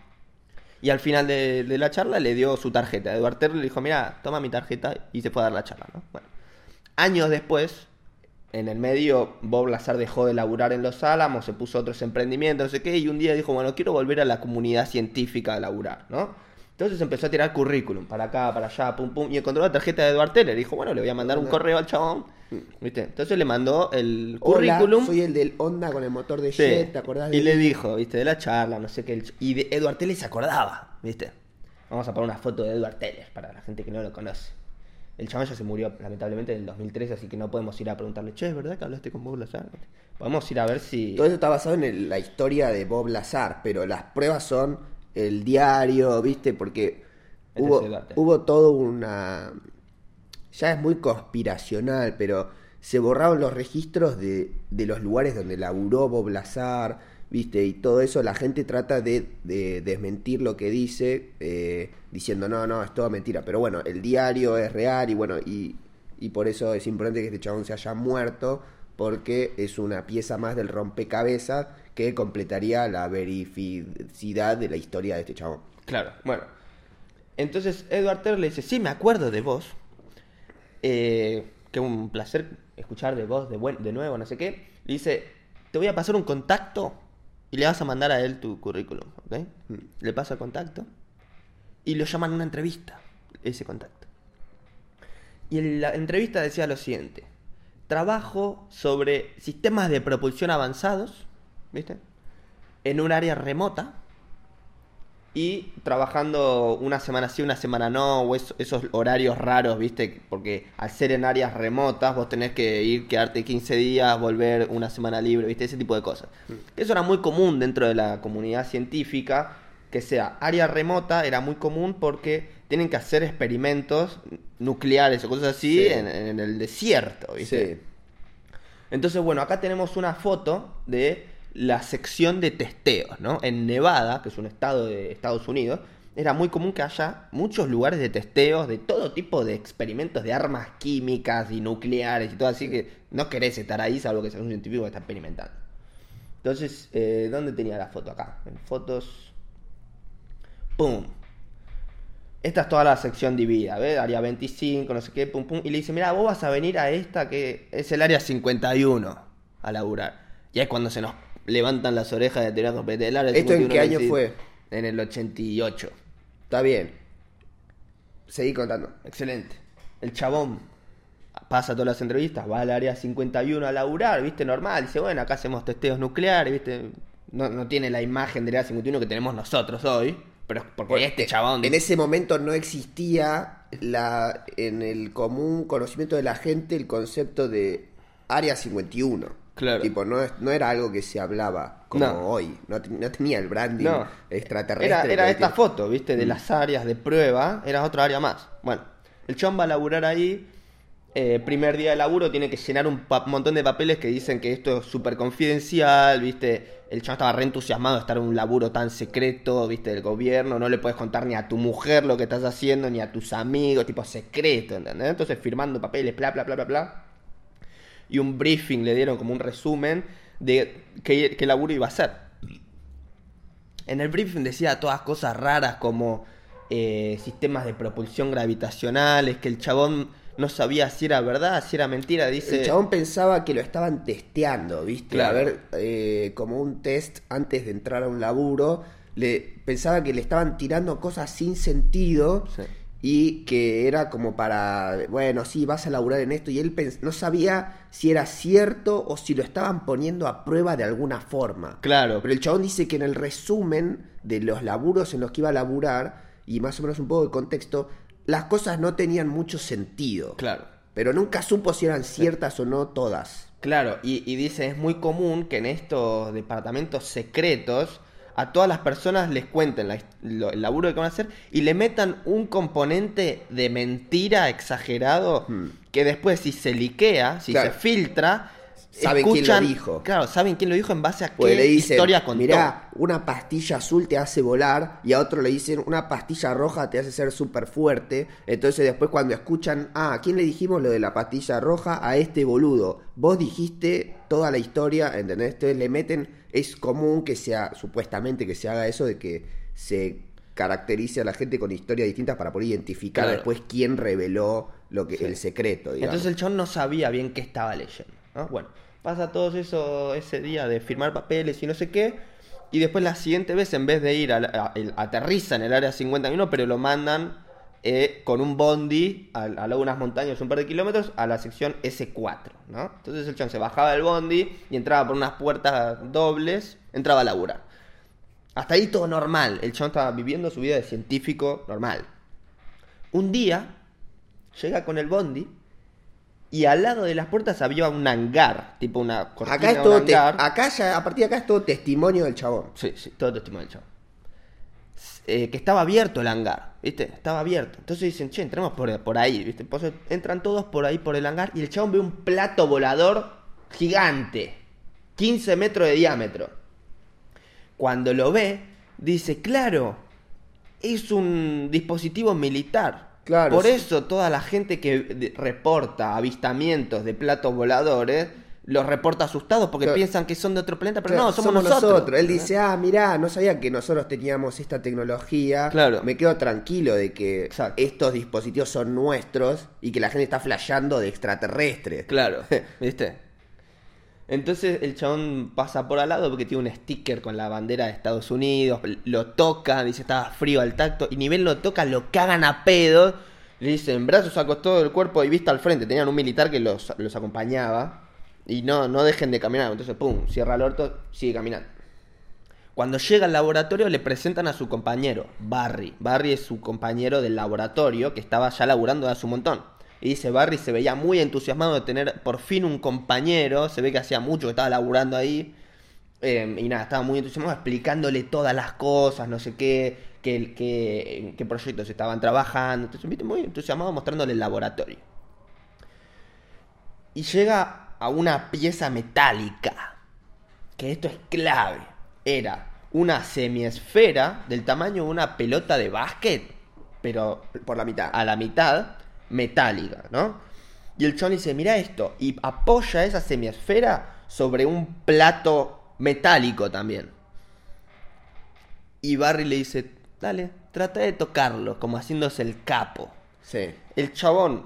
Y al final de, de la charla le dio su tarjeta. Edward Teller le dijo, mira, toma mi tarjeta y se fue a dar la charla, ¿no? Bueno. Años después, en el medio, Bob Lazar dejó de laburar en Los Álamos, se puso otros emprendimientos, no sé qué, y un día dijo, bueno, quiero volver a la comunidad científica a laburar, ¿no? Entonces empezó a tirar currículum, para acá, para allá, pum, pum, y encontró la tarjeta de Edward Teller. Dijo, bueno, le voy a mandar un correo al chabón, ¿viste? Entonces le mandó el Hola, currículum. soy el del Honda con el motor de Sí. jet, ¿te acordás de Y le mí? dijo, viste, de la charla, no sé qué. Y de Edward Teller se acordaba, viste. Vamos a poner una foto de Edward Teller para la gente que no lo conoce. El chabón ya se murió, lamentablemente, en el 2013, así que no podemos ir a preguntarle, che, ¿es verdad que hablaste con Bob Lazar? Podemos ir a ver si... Todo eso está basado en el- la historia de Bob Lazar, pero las pruebas son el diario, ¿viste? Porque Este hubo, hubo todo una... Ya es muy conspiracional, pero se borraron los registros de, de los lugares donde laburó Bob Lazar, ¿viste? Y todo eso la gente trata de, de desmentir lo que dice, eh, diciendo, no, no, es toda mentira. Pero bueno, el diario es real y bueno, y, y por eso es importante que este chabón se haya muerto, porque es una pieza más del rompecabezas que completaría la verificidad de la historia de este chabón. Claro, bueno. Entonces Edward Teller le dice, sí, me acuerdo de vos. Eh, que un placer escuchar de vos de, buen- de nuevo, no sé qué. Le dice, te voy a pasar un contacto y le vas a mandar a él tu currículum, ¿ok? Le pasa el contacto y lo llaman a una entrevista, ese contacto. Y en la entrevista decía lo siguiente. Trabajo sobre sistemas de propulsión avanzados, ¿viste? En un área remota y trabajando una semana sí, una semana no, o es- esos horarios raros, ¿viste? Porque al ser en áreas remotas vos tenés que ir, quedarte 15 días, volver una semana libre, ¿viste? Ese tipo de cosas. Eso era muy común dentro de la comunidad científica, que sea área remota, era muy común porque tienen que hacer experimentos nucleares o cosas así Sí. en, en el desierto, ¿viste? Sí. Entonces, bueno, acá tenemos una foto de la sección de testeos, ¿no? En Nevada, que es un estado de Estados Unidos, era muy común que haya muchos lugares de testeos de todo tipo de experimentos de armas químicas y nucleares y todo así que no querés estar ahí salvo que seas un científico que está experimentando. Entonces, eh, ¿dónde tenía la foto? Acá, en fotos. ¡Pum! Esta es toda la sección dividida, ¿ves? Área 25, no sé qué, pum, pum. Y le dice, mira, vos vas a venir a esta que es el área 51 a laburar. Y es cuando se nos levantan las orejas de el área ¿Esto en 51, qué año fue? En el 88. Está bien. Seguí contando. Excelente. El chabón pasa todas las entrevistas, va al área 51 a laburar, ¿viste? Normal. Dice, bueno, acá hacemos testeos nucleares, ¿viste? No, no tiene la imagen del área 51 que tenemos nosotros hoy. Pero es porque este chabón... En ese momento no existía la, en el común conocimiento de la gente el concepto de Área 51. Claro. Tipo, no, no era algo que se hablaba como No. hoy. No, no tenía el branding No. extraterrestre. Era, esta foto, ¿viste? De las áreas de prueba, era otra área más. Bueno, el chon va a laburar ahí. eh, primer día de laburo tiene que llenar un montón de papeles que dicen que esto es súper confidencial, ¿viste? El chon estaba re entusiasmado de estar en un laburo tan secreto, ¿viste? Del gobierno. No le puedes contar ni a tu mujer lo que estás haciendo, ni a tus amigos, tipo secreto, ¿entendés? Entonces firmando papeles, bla, bla, bla, bla, bla y un briefing le dieron como un resumen de qué, qué laburo iba a hacer. En el briefing decía todas cosas raras como eh, sistemas de propulsión gravitacionales, que el chabón no sabía si era verdad, si era mentira. Dice, El chabón pensaba que lo estaban testeando, ¿viste? Claro. A ver, eh, como un test antes de entrar a un laburo. Le, pensaba que le estaban tirando cosas sin sentido Sí. Y que era como para, bueno, sí, vas a laburar en esto. Y él no sabía si era cierto o si lo estaban poniendo a prueba de alguna forma. Claro, Pero el chabón dice que en el resumen de los laburos en los que iba a laburar, y más o menos un poco de contexto, las cosas no tenían mucho sentido. claro. Pero nunca supo si eran ciertas o no todas. Claro, y, y dice, es muy común que en estos departamentos secretos a todas las personas les cuenten la lo- el laburo que van a hacer y le metan un componente de mentira exagerado que después si se liquea, si Hmm. Claro. se filtra, Saben quién lo dijo. Claro, saben quién lo dijo en base a qué le dicen, historia contó. mirá, una pastilla azul te hace volar, y a otro le dicen, una pastilla roja te hace ser súper fuerte. Entonces después cuando escuchan, ah, ¿a quién le dijimos lo de la pastilla roja? A este boludo. Vos dijiste toda la historia, ¿entendés? Entonces le meten, es común que sea, supuestamente que se haga eso de que se caracterice a la gente con historias distintas para poder identificar Claro. después quién reveló lo que, el secreto, digamos. Entonces el chabón no sabía bien qué estaba leyendo. ¿no? Bueno, pasa todo eso ese día de firmar papeles y no sé qué. Y después la siguiente vez, en vez de ir a, la- a- el- aterriza en el área 51, pero lo mandan eh, con un bondi a, a lo de unas montañas, un par de kilómetros, a la sección S4. ¿no? Entonces el chabón se bajaba del bondi y entraba por unas puertas dobles, entraba a laburar. Hasta ahí todo normal. El chabón estaba viviendo su vida de científico normal. Un día llega con el bondi y al lado de las puertas había un hangar, tipo una cortina Acá es de un todo, te- hangar. acá ya, a partir de acá es todo testimonio del chabón. Sí, sí, todo testimonio del chabón. Eh, que estaba abierto el hangar, ¿viste? Estaba abierto. Entonces dicen, che, entremos por, por ahí, ¿viste? Entonces entran todos por ahí por el hangar y el chabón ve un plato volador gigante, 15 metros de diámetro. Cuando lo ve, dice, claro, es un dispositivo militar. Claro, Por sí. eso toda la gente que reporta avistamientos de platos voladores los reporta asustados porque piensan que son de otro planeta, pero Claro, no, somos, nosotros. Él dice, ah, mirá, no sabía que nosotros teníamos esta tecnología. Claro. Me quedo tranquilo de que Exacto. estos dispositivos son nuestros y que la gente está flasheando de extraterrestres. Claro, ¿viste? Entonces el chabón pasa por al lado porque tiene un sticker con la bandera de Estados Unidos, lo toca, dice estaba frío al tacto, y ni bien lo toca, lo cagan a pedo, le dicen brazos a costado del cuerpo y vista al frente, tenían un militar que los, los acompañaba, y no, no dejen de caminar, entonces pum, cierra el orto, sigue caminando. Cuando llega al laboratorio le presentan a su compañero, Barry. Barry es su compañero del laboratorio que estaba ya laburando hace un montón. Y dice, Barry se veía muy entusiasmado de tener por fin un compañero, se ve que hacía mucho que estaba laburando ahí. Eh, y nada, estaba muy entusiasmado explicándole todas las cosas, no sé qué, qué, qué, qué proyectos estaban trabajando. Entonces, muy entusiasmado mostrándole el laboratorio. Y llega a una pieza metálica que esto es clave. Era una semiesfera del tamaño de una pelota de básquet, pero Por la mitad. a la mitad, metálica, ¿no? Y el chon dice, mira esto, y apoya esa semiesfera sobre un plato metálico también. Y Barry le dice, dale, trata de tocarlo, como haciéndose el capo. Sí. El chabón,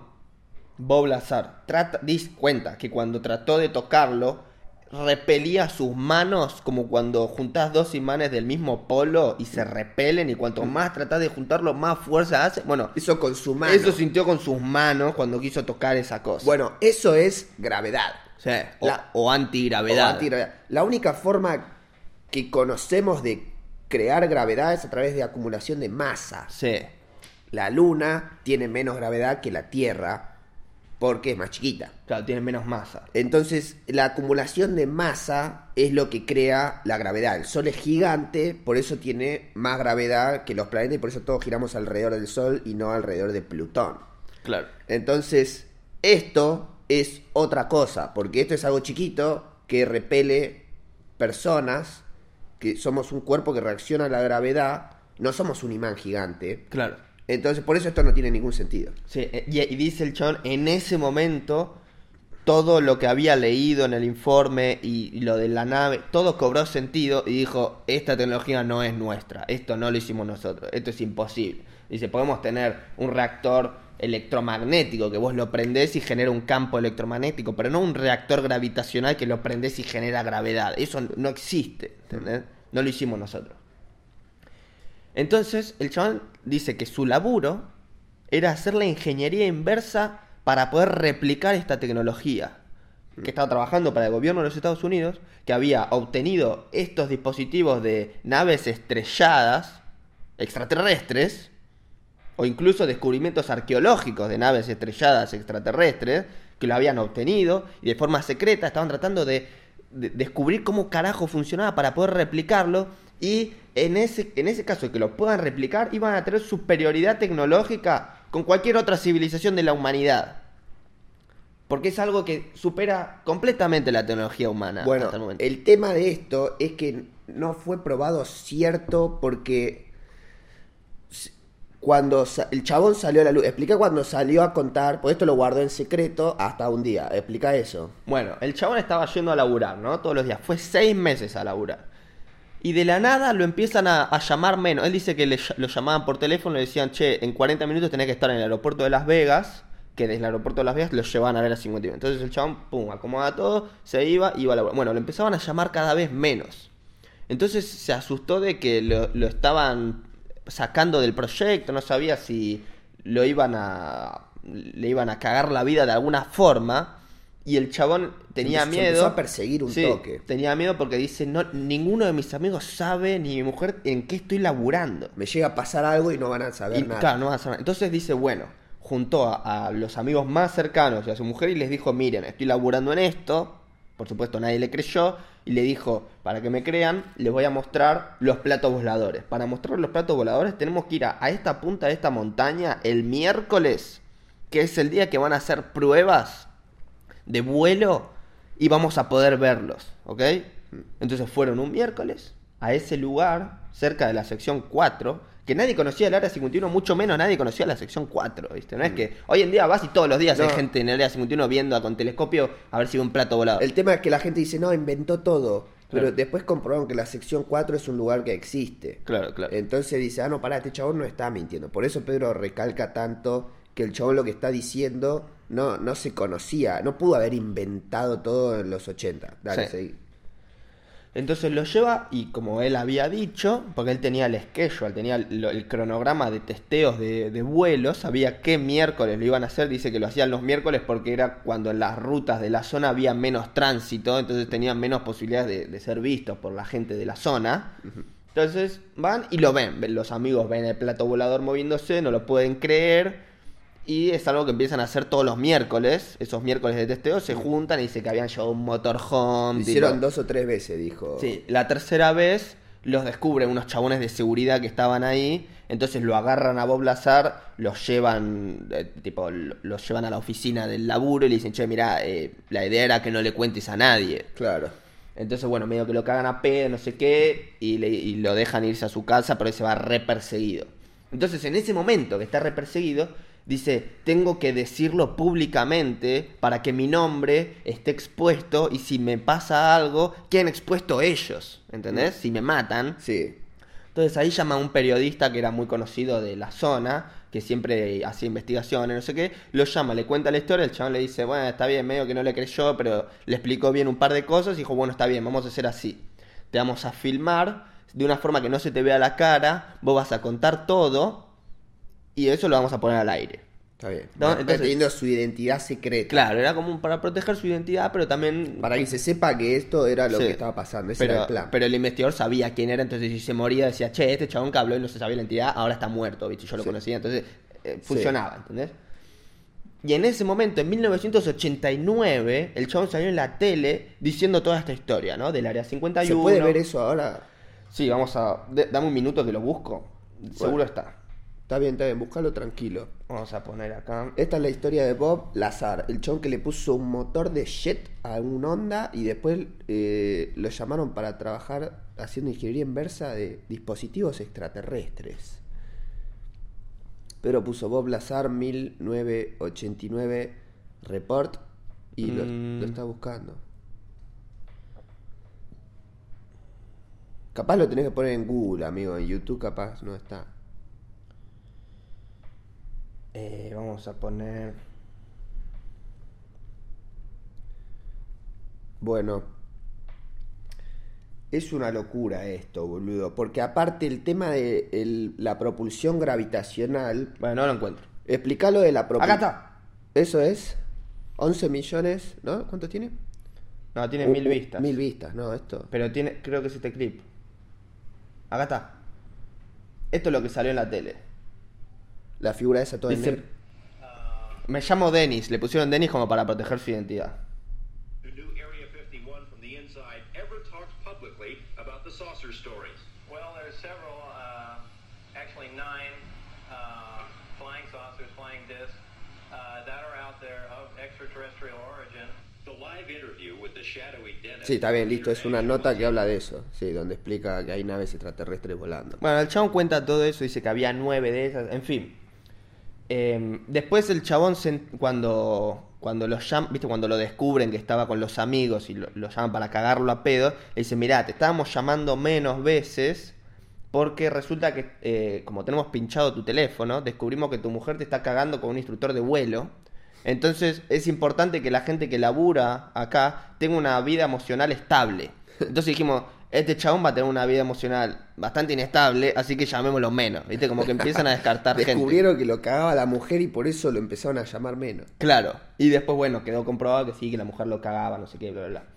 Bob Lazar, trata, dis, cuenta que cuando trató de tocarlo, repelía sus manos como cuando juntás dos imanes del mismo polo y se repelen y cuanto más tratás de juntarlo, más fuerza hace. Bueno, Eso con su mano. eso sintió con sus manos cuando quiso tocar esa cosa. Bueno, eso es gravedad. Sí, o, la- o antigravedad. O antigravedad. La única forma que conocemos de crear gravedad es a través de acumulación de masa. Sí, La luna tiene menos gravedad que la Tierra porque es más chiquita. claro, tiene menos masa. Entonces, la acumulación de masa es lo que crea la gravedad. El Sol es gigante, por eso tiene más gravedad que los planetas y por eso todos giramos alrededor del Sol y no alrededor de Plutón. Claro. Entonces, esto es otra cosa, porque esto es algo chiquito que repele personas, que somos un cuerpo que reacciona a la gravedad, no somos un imán gigante. Claro. Entonces, por eso esto no tiene ningún sentido. Sí, eh, y, dice el chabón, en ese momento, todo lo que había leído en el informe y, y lo de la nave, todo cobró sentido y dijo, esta tecnología no es nuestra, esto no lo hicimos nosotros, esto es imposible. Dice, podemos tener un reactor electromagnético que vos lo prendés y genera un campo electromagnético, pero no un reactor gravitacional que lo prendés y genera gravedad. Eso no existe, ¿entendés? No lo hicimos nosotros. Entonces, el chabón dice que su laburo era hacer la ingeniería inversa para poder replicar esta tecnología. Que estaba trabajando para el gobierno de los Estados Unidos, que había obtenido estos dispositivos de naves estrelladas, extraterrestres, o incluso descubrimientos arqueológicos de naves estrelladas extraterrestres, que lo habían obtenido y de forma secreta estaban tratando de, de descubrir cómo carajo funcionaba para poder replicarlo y en ese, en ese caso que lo puedan replicar iban a tener superioridad tecnológica con cualquier otra civilización de la humanidad. Porque es algo que supera completamente la tecnología humana Bueno, hasta el momento. el tema de esto es que no fue probado cierto porque cuando el chabón salió a la luz, explica cuando salió a contar, porque esto lo guardó en secreto hasta un día, explica eso. Bueno, el chabón estaba yendo a laburar, ¿no? Todos los días. Fue seis meses a laburar. Y de la nada lo empiezan a, llamar menos. Él dice que le lo llamaban por teléfono le decían, che, en 40 minutos tenés que estar en el aeropuerto de Las Vegas. Que desde el aeropuerto de Las Vegas lo llevaban a ver a 51. Entonces el chabón, pum, acomoda todo, se iba, iba a laburar. Bueno, lo empezaban a llamar cada vez menos. Entonces se asustó de que lo, lo estaban sacando del proyecto, no sabía si lo iban a. le iban a cagar la vida de alguna forma. Y el chabón tenía Se empezó miedo. a perseguir un Sí, toque. Tenía miedo porque dice, no, ninguno de mis amigos sabe, ni mi mujer, en qué estoy laburando. Me llega a pasar algo y no van a saber Y, nada. claro, no van a saber. Entonces dice, bueno, juntó a, a los amigos más cercanos y a su mujer y les dijo, miren, estoy laburando en esto. Por supuesto nadie le creyó. Y le dijo, para que me crean, les voy a mostrar los platos voladores. Para mostrar los platos voladores tenemos que ir a, a esta punta de esta montaña el miércoles, que es el día que van a hacer pruebas de vuelo y vamos a poder verlos, ¿ok? Entonces fueron un miércoles a ese lugar, cerca de la sección 4, que nadie conocía el área 51, mucho menos nadie conocía la sección 4, ¿viste? No es que hoy en día vas y todos los días hay Mm. Gente en el área 51 viendo con telescopio a ver si ve un plato volado. El tema es que la gente dice, no, inventó todo. Pero Claro. después comprobaron que la sección 4 es un lugar que existe. Claro, claro. Entonces dice, ah, no, pará, este chabón no está mintiendo. Por eso Pedro recalca tanto que el chabón lo que está diciendo no, no se conocía, no pudo haber inventado todo en los 80. Dale, Sí. seguí. Entonces lo lleva y como él había dicho, porque él tenía el schedule, tenía el, el cronograma de testeos de, de vuelos, sabía qué miércoles lo iban a hacer, dice que lo hacían los miércoles porque era cuando en las rutas de la zona había menos tránsito, entonces tenían menos posibilidades de, de ser vistos por la gente de la zona. Entonces van y lo ven- los amigos ven el plato volador moviéndose, no lo pueden creer. Y es algo que empiezan a hacer todos los miércoles. Esos miércoles de testeo se juntan y dice que habían llevado un motorhome. Tipo- hicieron dos o tres veces, dijo. Sí, la tercera vez los descubren unos chabones de seguridad que estaban ahí. Entonces lo agarran a Bob Lazar, los llevan, eh, tipo, lo- los llevan a la oficina del laburo y le dicen, che, mira, la idea era que no le cuentes a nadie. Claro. Entonces, bueno, medio que lo cagan a pedo, no sé qué, y, le- y lo dejan irse a su casa, pero él se va re perseguido. Entonces, en ese momento que está re perseguido, dice, tengo que decirlo públicamente para que mi nombre esté expuesto y si me pasa algo, queden expuesto ellos, ¿entendés? Si me matan. Sí. Entonces ahí llama a un periodista que era muy conocido de la zona, que siempre hacía investigaciones, no sé qué, lo llama, le cuenta la historia, el chabón le dice, bueno, está bien, medio que no le creyó, pero le explicó bien un par de cosas y dijo, bueno, está bien, vamos a hacer así. Te vamos a filmar de una forma que no se te vea la cara, vos vas a contar todo y eso lo vamos a poner al aire. Está bien. No, entonces- teniendo su identidad secreta. Claro, era como para proteger su identidad, pero también... Para que se sepa que esto era lo Sí. que estaba pasando. Ese era Pero, el plan. pero el investigador sabía quién era, entonces si se moría decía, che, este chabón que habló y no se sabía la entidad, ahora está muerto, ¿viste? Yo lo Sí. conocía, entonces eh, funcionaba, ¿entendés? Y en ese momento, en 1989, el chabón salió en la tele diciendo toda esta historia, ¿no? Del área 51. ¿Se puede ver eso ahora? Sí, vamos a... de- dame un minuto que lo busco. Seguro está. Está bien, está bien, búscalo tranquilo. Vamos a poner acá. Esta es la historia de Bob Lazar, el chabón que le puso un motor de jet a un Honda y después eh, lo llamaron para trabajar haciendo ingeniería inversa de dispositivos extraterrestres. Pero puso Bob Lazar 1989 report y lo, Mm. lo está buscando. Capaz lo tenés que poner en Google, amigo, en YouTube capaz no está. Eh, vamos a poner... Bueno, es una locura esto, boludo. Porque aparte el tema de el- la propulsión gravitacional. Bueno, no lo encuentro. Explica lo de la Acá propulsión. está. Eso es 11 millones, ¿no? ¿Cuánto tiene? No, tiene Uh, mil vistas. Mil vistas, no, esto. Pero tiene, creo que es este clip. Acá está. Esto es lo que salió en la tele. La figura esa toda en Dice, negro. me llamo Dennis. Le pusieron Dennis como para proteger su identidad. who knew Area 51 from the inside ever talked publicly about the saucer stories. Well, there's several, actually nine flying saucers, flying discs that are out there of extraterrestrial origin. The live interview with the shadowy dentist. Sí, está bien, listo. Es una nota que habla de eso. Sí, donde explica que hay naves extraterrestres volando. Bueno, el chabón cuenta todo eso, dice que había nueve de esas, en fin. Eh, después el chabón cuando cuando lo viste cuando lo descubren que estaba con los amigos y lo, lo llaman para cagarlo a pedo, le dice, mirá, te estábamos llamando menos veces porque resulta que eh, como tenemos pinchado tu teléfono, descubrimos que tu mujer te está cagando con un instructor de vuelo. Entonces es importante que la gente que labura acá tenga una vida emocional estable. Entonces dijimos, este chabón va a tener una vida emocional bastante inestable, así que llamémoslo menos. ¿Viste? Como que empiezan a descartar gente. Descubrieron que lo cagaba la mujer y por eso lo empezaron a llamar menos. Claro. Y después, bueno, quedó comprobado que sí, que la mujer lo cagaba, no sé qué, bla, bla, bla.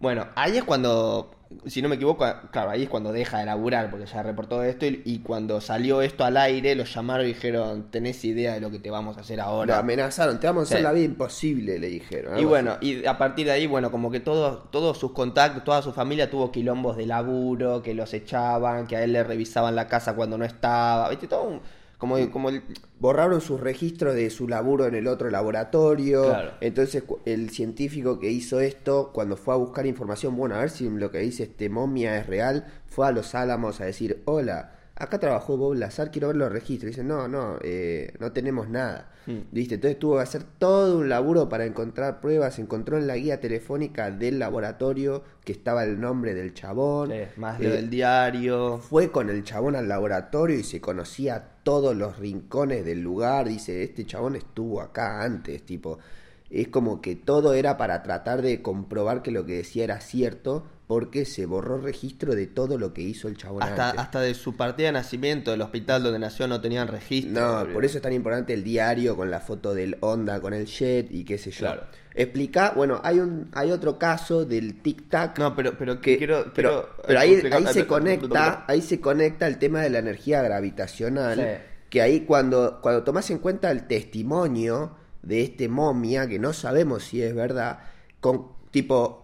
Bueno, ahí es cuando, si no me equivoco, claro, ahí es cuando deja de laburar, porque ya reportó esto, y, y cuando salió esto al aire, lo llamaron y dijeron, ¿tenés idea de lo que te vamos a hacer Lo ahora? amenazaron, te vamos a hacer Sí. la vida imposible, le dijeron. Y bueno, y a partir de ahí, bueno, como que todos, todos sus contactos, toda su familia tuvo quilombos de laburo, que los echaban, que a él le revisaban la casa cuando no estaba, ¿viste? Todo un- Como, como el... borraron sus registros de su laburo en el otro laboratorio. Claro. Entonces el científico que hizo esto, cuando fue a buscar información, bueno, a ver si lo que dice este momia es real, fue a los Álamos a decir, hola, acá trabajó Bob Lazar, quiero ver los registros. Dicen, no, no, eh, no tenemos nada. Mm. ¿Viste? Entonces tuvo que hacer todo un laburo para encontrar pruebas. Encontró en la guía telefónica del laboratorio que estaba el nombre del chabón. más Eh, del diario. fue con el chabón al laboratorio y se conocía todos los rincones del lugar. Dice, este chabón estuvo acá antes, tipo. Es como que todo era para tratar de comprobar que lo que decía era cierto, porque se borró registro de todo lo que hizo el chabón Hasta, antes. hasta de su partida de nacimiento, del hospital donde nació, no tenían registro. No, por eso es tan importante el diario con la foto del Honda, con el jet y qué sé yo. Claro. Explica, bueno, hay un hay otro caso del tic tac No, pero, pero que quiero, pero, quiero, pero ahí, ahí se conecta ahí se conecta el tema de la energía gravitacional Sí. que ahí cuando cuando tomas en cuenta el testimonio de este momia que no sabemos si es verdad con tipo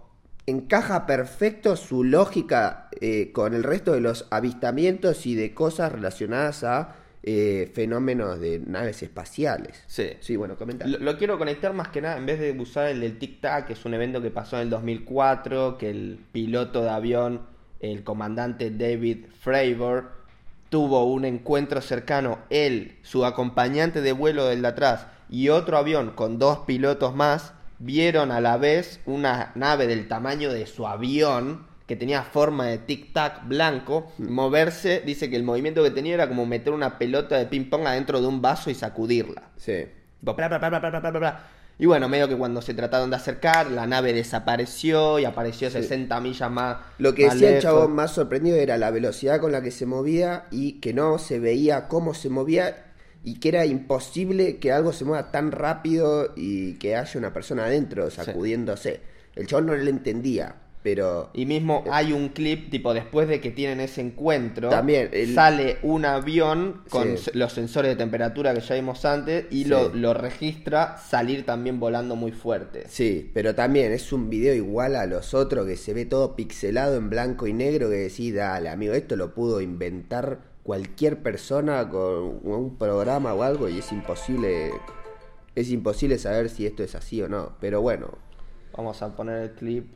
encaja perfecto su lógica eh, con el resto de los avistamientos y de cosas relacionadas a eh, fenómenos de naves espaciales Sí. sí bueno comenta Lo, lo quiero conectar más que nada, en vez de usar el del Tic Tac, que es un evento que pasó en el 2004, que el piloto de avión, el comandante David Fravor, tuvo un encuentro cercano, él, su acompañante de vuelo del de atrás y otro avión con dos pilotos más, vieron a la vez una nave del tamaño de su avión que tenía forma de tic-tac blanco, mm. moverse, dice que el movimiento que tenía era como meter una pelota de ping-pong adentro de un vaso y sacudirla. Sí. Y bueno, medio que cuando se trataron de acercar, la nave desapareció y apareció 60 millas más. Lo que decía el chabón más sorprendido era la velocidad con la que se movía y que no se veía cómo se movía y que era imposible que algo se mueva tan rápido y que haya una persona adentro sacudiéndose. El chabón no le entendía, pero Y mismo hay un clip, tipo, después de que tienen ese encuentro, También, el- sale un avión con Sí. los sensores de temperatura que ya vimos antes y Sí. lo, lo registra salir también volando muy fuerte. sí, pero también es un video igual a los otros que se ve todo pixelado en blanco y negro que decís, dale amigo, esto lo pudo inventar cualquier persona con un programa o algo y es imposible es imposible saber si esto es así o no, pero bueno, Vamos a poner el clip.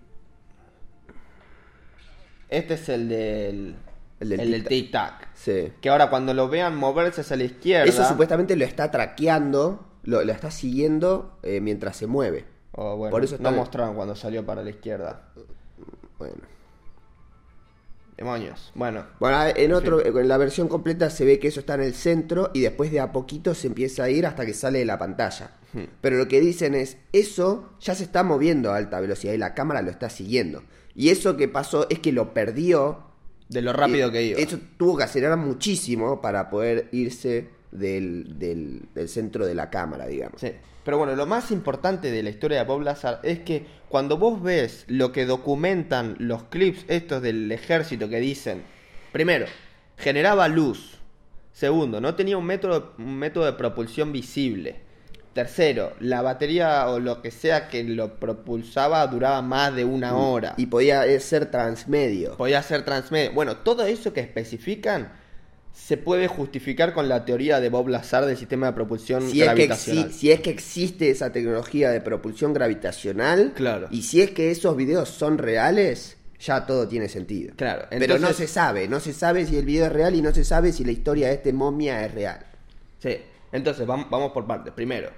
Este es el del, El del el del tic-tac. tic-tac. sí. Que ahora cuando lo vean moverse hacia la izquierda. Eso supuestamente lo está traqueando, lo, lo está siguiendo eh, mientras se mueve. o bueno, por eso no mostraron cuando salió para la izquierda. Bueno. Demonios. Bueno, Bueno, en otro, en la versión completa se ve que eso está en el centro y después de a poquito se empieza a ir hasta que sale de la pantalla. Hmm. Pero lo que dicen es, eso ya se está moviendo a alta velocidad y la cámara lo está siguiendo. Y eso que pasó es que lo perdió. de lo rápido y que iba. Eso tuvo que acelerar muchísimo para poder irse del, del- del centro de la cámara, digamos. Sí. Pero bueno, lo más importante de la historia de Bob Lazar es que cuando vos ves lo que documentan los clips estos del ejército que dicen, primero, generaba luz. Segundo, no tenía un método, un método de propulsión visible. Tercero, la batería o lo que sea que lo propulsaba duraba más de una hora. Y podía ser transmedio. Podía ser transmedia. Bueno, todo eso que especifican se puede justificar con la teoría de Bob Lazar del sistema de propulsión si es, que gravitacional. si es que existe esa tecnología de propulsión gravitacional Claro. y si es que esos videos son reales, ya todo tiene sentido. Claro, Pero no entonces- se sabe, no se sabe si el video es real y no se sabe si la historia de este momia es real. Sí, entonces vam- vamos por partes. Primero,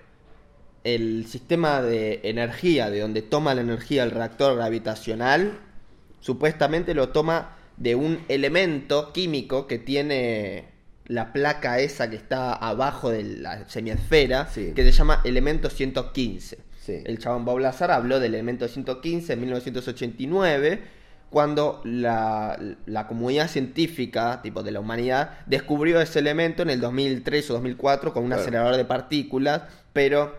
el sistema de energía, de donde toma la energía el reactor gravitacional, supuestamente lo toma de un elemento químico que tiene la placa esa que está abajo de la semiesfera, Sí. que se llama elemento 115. Sí. El chabón Bob Lazar habló del elemento 115 en 1989, cuando la, la comunidad científica, tipo de la humanidad, descubrió ese elemento en el 2003 o 2004 con un Claro. acelerador de partículas, pero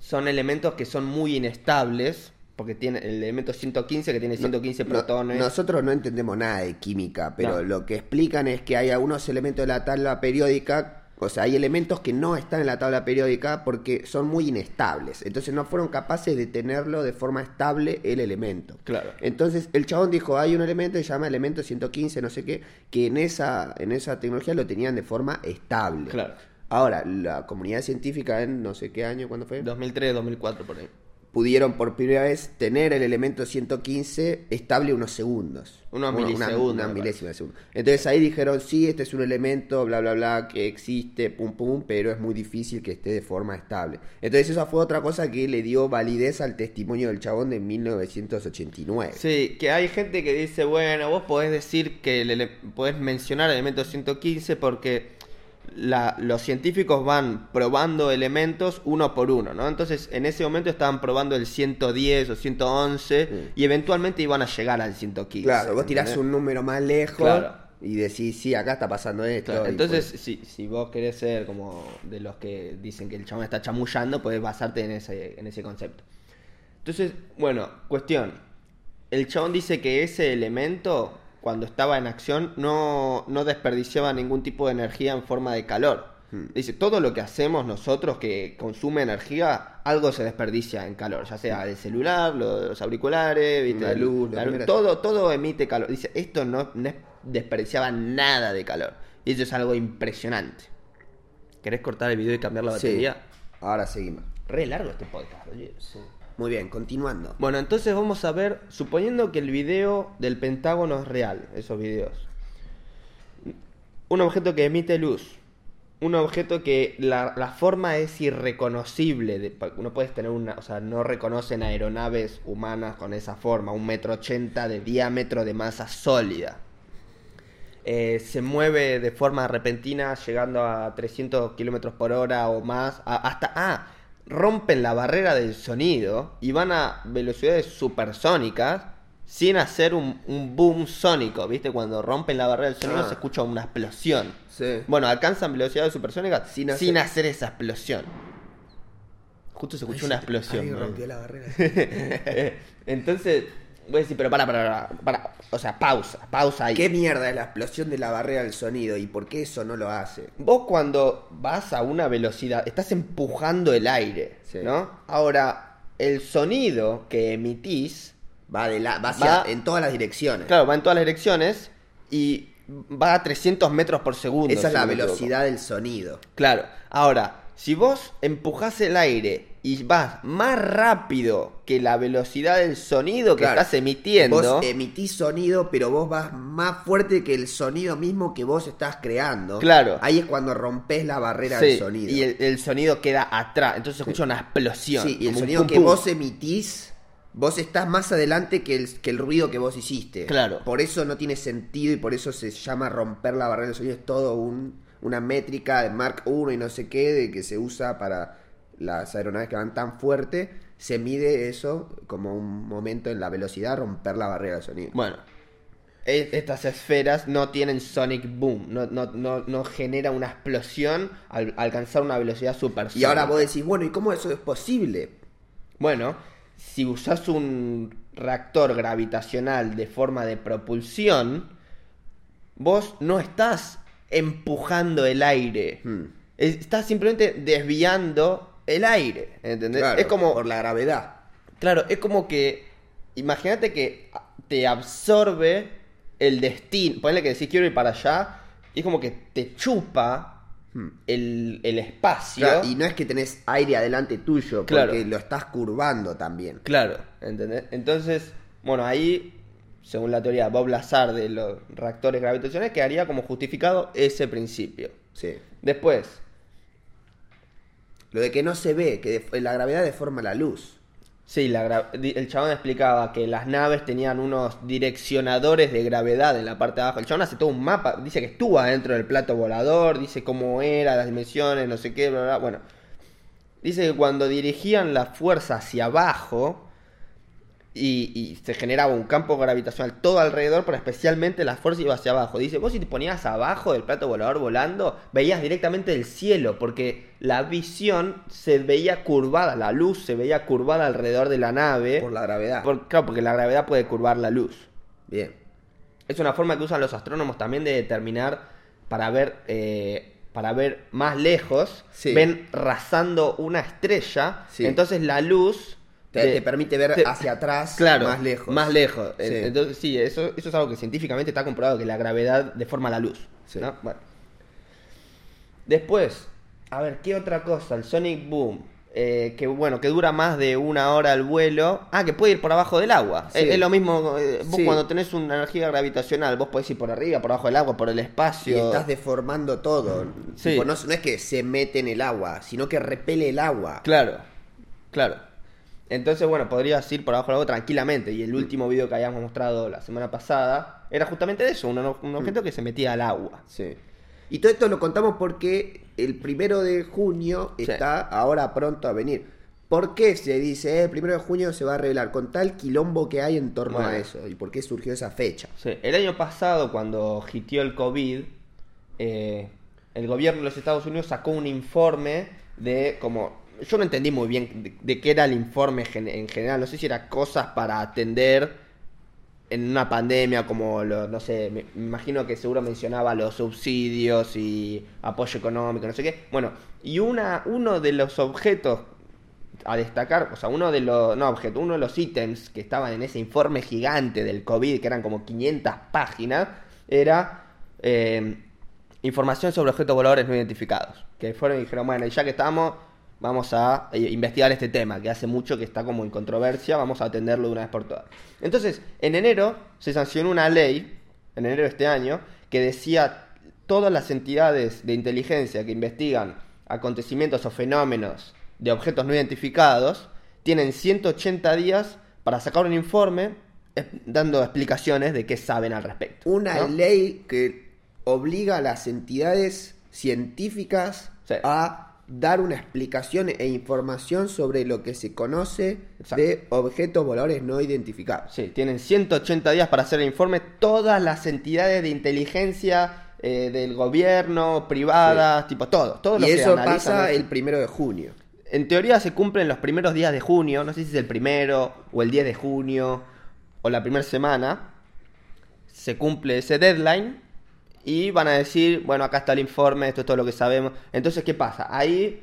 son elementos que son muy inestables, porque tiene el elemento 115 que tiene 115 No- protones. nosotros no entendemos nada de química, pero No. lo que explican es que hay algunos elementos de la tabla periódica, o sea, hay elementos que no están en la tabla periódica porque son muy inestables. Entonces no fueron capaces de tenerlo de forma estable el elemento. Claro. Entonces el chabón dijo, hay un elemento que se llama elemento 115, no sé qué, que en esa, en esa tecnología lo tenían de forma estable. Claro. Ahora, la comunidad científica en no sé qué año, ¿cuándo fue? 2003, 2004 por ahí. Pudieron por primera vez tener el elemento 115 estable unos segundos. Unos Una- milisegundos, Una, me milésima de segundo. Entonces ahí dijeron, sí, este es un elemento, bla, bla, bla, que existe, pum, pum, pero es muy difícil que esté de forma estable. Entonces esa fue otra cosa que le dio validez al testimonio del chabón de 1989. Sí, que hay gente que dice, bueno, vos podés decir que ele- podés mencionar el elemento 115 porque la- los científicos van probando elementos uno por uno, ¿no? Entonces, en ese momento estaban probando el 110 o 111 y eventualmente iban a llegar al 115. Claro, vos tirás ¿entendés? un número más lejos Claro. y decís, sí, acá está pasando esto. Claro, entonces, pues- si, si vos querés ser como de los que dicen que el chabón está chamullando, podés basarte en ese, en ese concepto. Entonces, bueno, cuestión. El chabón dice que ese elemento, cuando estaba en acción, no, no desperdiciaba ningún tipo de energía en forma de calor. Hmm. Dice, todo lo que hacemos nosotros que consume energía, algo se desperdicia en calor, ya sea el celular, lo- los auriculares, ¿viste? La luz, La todo, todo emite calor. Dice, esto no, no desperdiciaba nada de calor. Y eso es algo impresionante. ¿Querés cortar el video y cambiar la Sí. batería? Ahora seguimos. Re largo este podcast, oye. Muy bien, continuando. Bueno, entonces vamos a ver, suponiendo que el video del Pentágono es real, esos videos. Un objeto que emite luz. Un objeto que la, forma es irreconocible. de- no puedes tener una. O sea, no reconocen aeronaves humanas con esa forma. Un metro ochenta de diámetro de masa sólida. Eh, se mueve de forma repentina, llegando a 300 kilómetros por hora o más. hasta. Ah, rompen la barrera del sonido y van a velocidades supersónicas sin hacer un, un boom sónico. ¿Viste? Cuando rompen la barrera del sonido Ah. se escucha una explosión. Sí. Bueno, alcanzan velocidades supersónicas Sin sin hacer- hacer, esa explosión. Justo se escuchó una explosión. Rompió la barrera. Entonces, voy a decir, pero para, para, para, para. O sea, pausa, pausa ahí. ¿Qué mierda es la explosión de la barrera del sonido y por qué eso no lo hace? Vos cuando vas a una velocidad, estás empujando el aire, Sí. ¿no? Ahora, el sonido que emitís, Va, de la, va, hacia- Va- en todas las direcciones. claro, va en todas las direcciones y va a 300 metros por segundo. Esa es la velocidad del sonido. Claro, ahora, si vos empujás el aire y vas más rápido que la velocidad del sonido que Claro. estás emitiendo, Vos emitís sonido, pero vos vas más fuerte que el sonido mismo que vos estás creando. Claro. Ahí es cuando rompes la barrera sí, del sonido. y el, el sonido queda atrás, entonces se escucha una explosión. Sí, y el sonido pum, que pum. vos emitís, vos estás más adelante que el, que el ruido que vos hiciste. Claro. Por eso no tiene sentido y por eso se llama romper la barrera del sonido. Es todo un, una métrica de Mark 1 y no sé qué, de que se usa para las aeronaves que van tan fuerte. Se mide eso como un momento en la velocidad, romper la barrera del sonido. Bueno, e- estas esferas no tienen sonic boom, no, no, no, no genera una explosión al alcanzar una velocidad super y ahora vos decís, bueno, ¿y cómo eso es posible? Bueno, si usás un reactor gravitacional de forma de propulsión, vos no estás empujando el aire. Hmm. Es- Estás simplemente desviando el aire. ¿Entendés? Claro, es como. por la gravedad. Claro, es como que. Imagínate que te absorbe el destino. Ponle que decís quiero ir para allá. Y es como que te chupa el, el espacio. Claro, y no es que tenés aire adelante tuyo, Claro. porque lo estás curvando también. Claro, ¿entendés? Entonces, bueno, ahí, según la teoría de Bob Lazar de los reactores gravitacionales, quedaría como justificado ese principio. Sí. Después, Lo de que no se ve, que la gravedad deforma la luz. sí, la el chabón explicaba que las naves tenían unos direccionadores de gravedad en la parte de abajo. El chabón hace todo un mapa, dice que estuvo adentro del plato volador, dice cómo era, las dimensiones, no sé qué, bla, bla. Bueno, dice que cuando dirigían la fuerza hacia abajo, y, y se generaba un campo gravitacional todo alrededor, pero especialmente la fuerza iba hacia abajo. Dice, vos si te ponías abajo del plato volador volando, veías directamente el cielo, porque la visión se veía curvada, la luz se veía curvada alrededor de la nave. Por la gravedad. Por- claro, porque la gravedad puede curvar la luz. Bien. Es una forma que usan los astrónomos también de determinar para ver eh, para ver más lejos. Sí. Ven rasando una estrella. Sí. Entonces la luz Te, permite ver te- hacia atrás claro, más lejos. Más lejos. Sí. Entonces sí, eso, eso es algo que científicamente está comprobado que la gravedad deforma la luz. Sí. ¿no? Bueno. Después, A ver, ¿qué otra cosa? El Sonic Boom. eh, que bueno, que dura más de una hora el vuelo. Ah, que puede ir por abajo del agua. Sí. Es, es lo mismo, eh, vos Sí. cuando tenés una energía gravitacional, vos podés ir por arriba, por abajo del agua, por el Y espacio. estás deformando todo. Sí. Tipo, no, no es que se mete en el agua, sino que repele el agua. Claro, claro. Entonces, bueno, podrías ir por abajo del agua tranquilamente. Y el último video que habíamos mostrado la semana pasada era justamente de eso, un, un objeto que se metía al agua. Sí. Y todo esto lo contamos porque el primero de junio Sí. está ahora pronto a venir. ¿Por qué se dice eh, el primero de junio se va a revelar? Con tal quilombo que hay en torno Bueno. a eso. ¿Y por qué surgió esa fecha? Sí, El año pasado, cuando hitió el COVID, eh, el gobierno de los Estados Unidos sacó un informe de como... Yo no entendí muy bien de, qué era el informe gen- en general. No sé si era cosas para atender en una pandemia como, lo- no sé, me, imagino que seguro mencionaba los subsidios y apoyo económico, no sé qué. Bueno, y una, uno de los objetos a destacar, o sea, uno de los, no objetos, uno de los ítems que estaban en ese informe gigante del COVID, que eran como 500 páginas, era eh, información sobre objetos voladores no identificados. Que fueron y dijeron, bueno, y ya que estamos, vamos a eh, investigar este tema, que hace mucho que está como en controversia, vamos a atenderlo de una vez por todas. Entonces, en enero se sancionó una ley, en enero de este año, que decía todas las entidades de inteligencia que investigan acontecimientos o fenómenos de objetos no identificados tienen 180 días para sacar un informe eh, dando explicaciones de qué saben al respecto. Una ¿no? ley que obliga a las entidades científicas Sí. a dar una explicación e información sobre lo que se conoce Exacto. de objetos voladores no identificados. Sí, tienen 180 días para hacer el informe. Todas las entidades de inteligencia eh, del gobierno, privadas, tipo todo. Todo lo y que eso analizan pasa eso. el primero de junio. En teoría se cumplen los primeros días de junio, no sé si es el primero o el 10 de junio o la primera semana. Se cumple ese deadline y van a decir, bueno, acá está el informe, esto es todo lo que sabemos. Entonces, ¿qué pasa? Ahí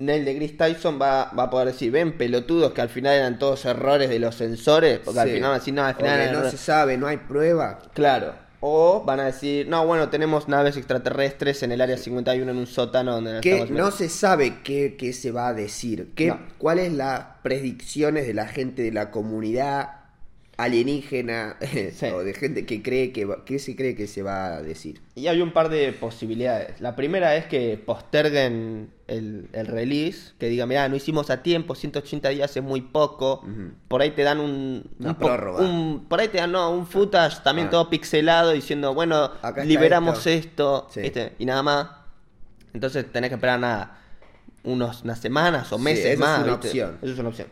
Neil deGrasse Tyson va, va a poder decir, ven pelotudos que al final eran todos errores de los sensores, porque al final van a decir, no, al final eran no errores". se sabe, no hay prueba. Claro. O van a decir, no, bueno, tenemos naves extraterrestres en el área 51 en un sótano donde Que no metidos". se sabe qué, qué se va a decir. ¿Qué, No. ¿Cuáles las predicciones de la gente de la comunidad alienígena Sí. o de gente que cree que va- qué se cree que se va a decir? Y hay un par de posibilidades. La primera es que posterguen el, el release, que digan, mira, no hicimos a tiempo, 180 días es muy poco. Por ahí te dan un, Una prórroga. un- por ahí te dan no, un footage también Ah. todo pixelado diciendo, bueno, Acá liberamos esto. Sí. y nada más. Entonces tenés que esperar nada, unos, unas semanas o Sí, meses esa es más. una ¿viste? opción. Eso es una opción.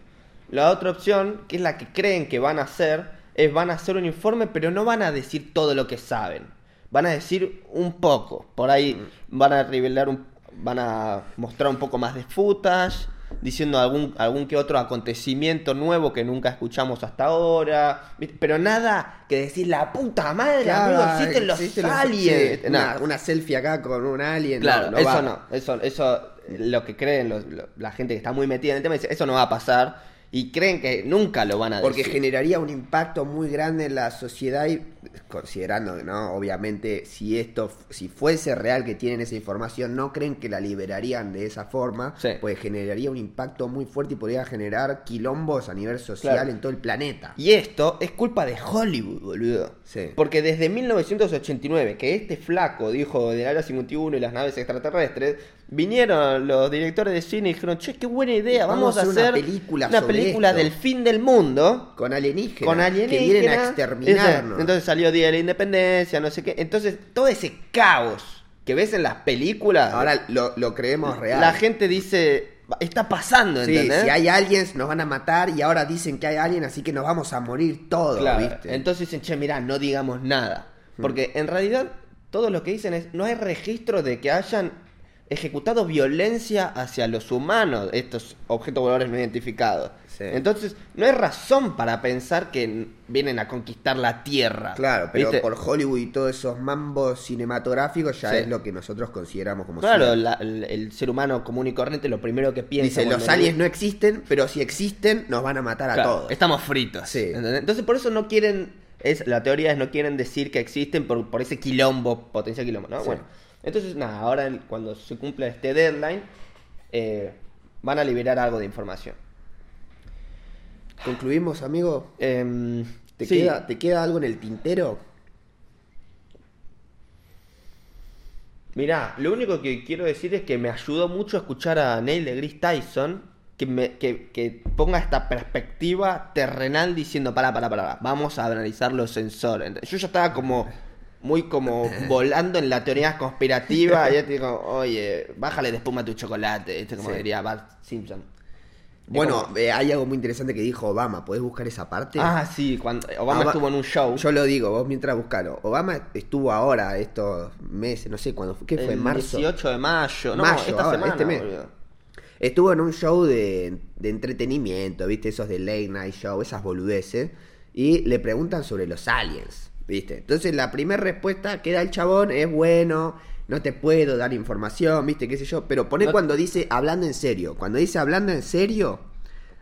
La otra opción, que es la que creen que van a hacer, es van a hacer un informe, pero no van a decir todo lo que saben. Van a decir un poco. Por ahí Mm. van a revelar un, van a mostrar un poco más de footage, diciendo algún, algún que otro acontecimiento nuevo que nunca escuchamos hasta ahora. Pero nada que decir la puta madre, amigo, existen los existen los- aliens. sí, una, una selfie acá con un alien. no, Claro, no eso va. no, eso, eso, lo que creen los- lo- la gente que está muy metida en el tema, dice, eso no va a pasar y creen que nunca lo van a Porque decir. generaría un impacto muy grande en la sociedad y considerando no, obviamente, si esto, si fuese real que tienen esa información, no creen que la liberarían de esa forma, Sí. pues generaría un impacto muy fuerte y podría generar quilombos a nivel social Claro. en todo el planeta. Y esto es culpa de Hollywood, boludo. Sí. Porque desde 1989, que este flaco dijo del Área 51 y las naves extraterrestres, vinieron los directores de cine y dijeron, che, qué buena idea, vamos, a hacer una película una sobre película esto". del fin del mundo. Con alienígenas, Con que vienen a exterminarnos. Entonces salió Día de la Independencia, no sé qué. Entonces, todo ese caos que ves en las películas, Ahora lo, lo creemos real. la gente dice, está pasando, Sí, ¿entendés? si hay aliens nos van a matar y ahora dicen que hay aliens, así que nos vamos a morir todos, Claro, ¿viste? Entonces dicen, che, mirá, no digamos nada. Porque en realidad todo lo que dicen es, no hay registro de que hayan ejecutado violencia hacia los humanos, estos objetos voladores no identificados. Sí. Entonces, no hay razón para pensar que vienen a conquistar la Tierra. Claro, pero ¿viste? por Hollywood y todos esos mambos cinematográficos ya Sí. es lo que nosotros consideramos como Claro, la- el, el ser humano común y corriente lo primero que piensa... Dice, los aliens no existen, pero si existen nos van a matar a Claro, todos. Estamos fritos. Sí. ¿entendés? Entonces por eso no quieren, es, la teoría es no quieren decir que existen por, por ese quilombo, potencial quilombo, ¿no? Bueno, Entonces, nada, ahora cuando se cumpla este deadline, eh, van a liberar algo de información. ¿Concluimos, amigo? Em, ¿Te, sí, queda, ¿Te queda algo en el tintero? Mirá, lo único que quiero decir es que me ayudó mucho a escuchar a Neil deGrasse Tyson que, me, que, que ponga esta perspectiva terrenal diciendo, para, para, para, vamos a analizar los sensores. Yo ya estaba como muy como volando en la teoría conspirativa y yo te digo, oye, bájale de espuma tu chocolate, este como Sí. diría Bart Simpson. Bueno, eh, hay algo muy interesante que dijo Obama. ¿Podés buscar esa parte? ah, sí, cuando Obama Oba- estuvo en un show. Yo lo digo, vos mientras buscalo. Obama estuvo ahora, estos meses, no sé cuándo fue. ¿Qué fue? el ¿En marzo? 18 de mayo, no, Mayo, esta ahora, semana, este mes. boludo. Estuvo en un show de, de entretenimiento, ¿viste? Esos de late night show, esas boludeces. Y le preguntan sobre los aliens, ¿viste? Entonces la primera respuesta que da el chabón es, bueno, no te puedo dar información, ¿viste? ¿Qué sé yo? Pero pone No- cuando dice hablando en serio. Cuando dice hablando en serio,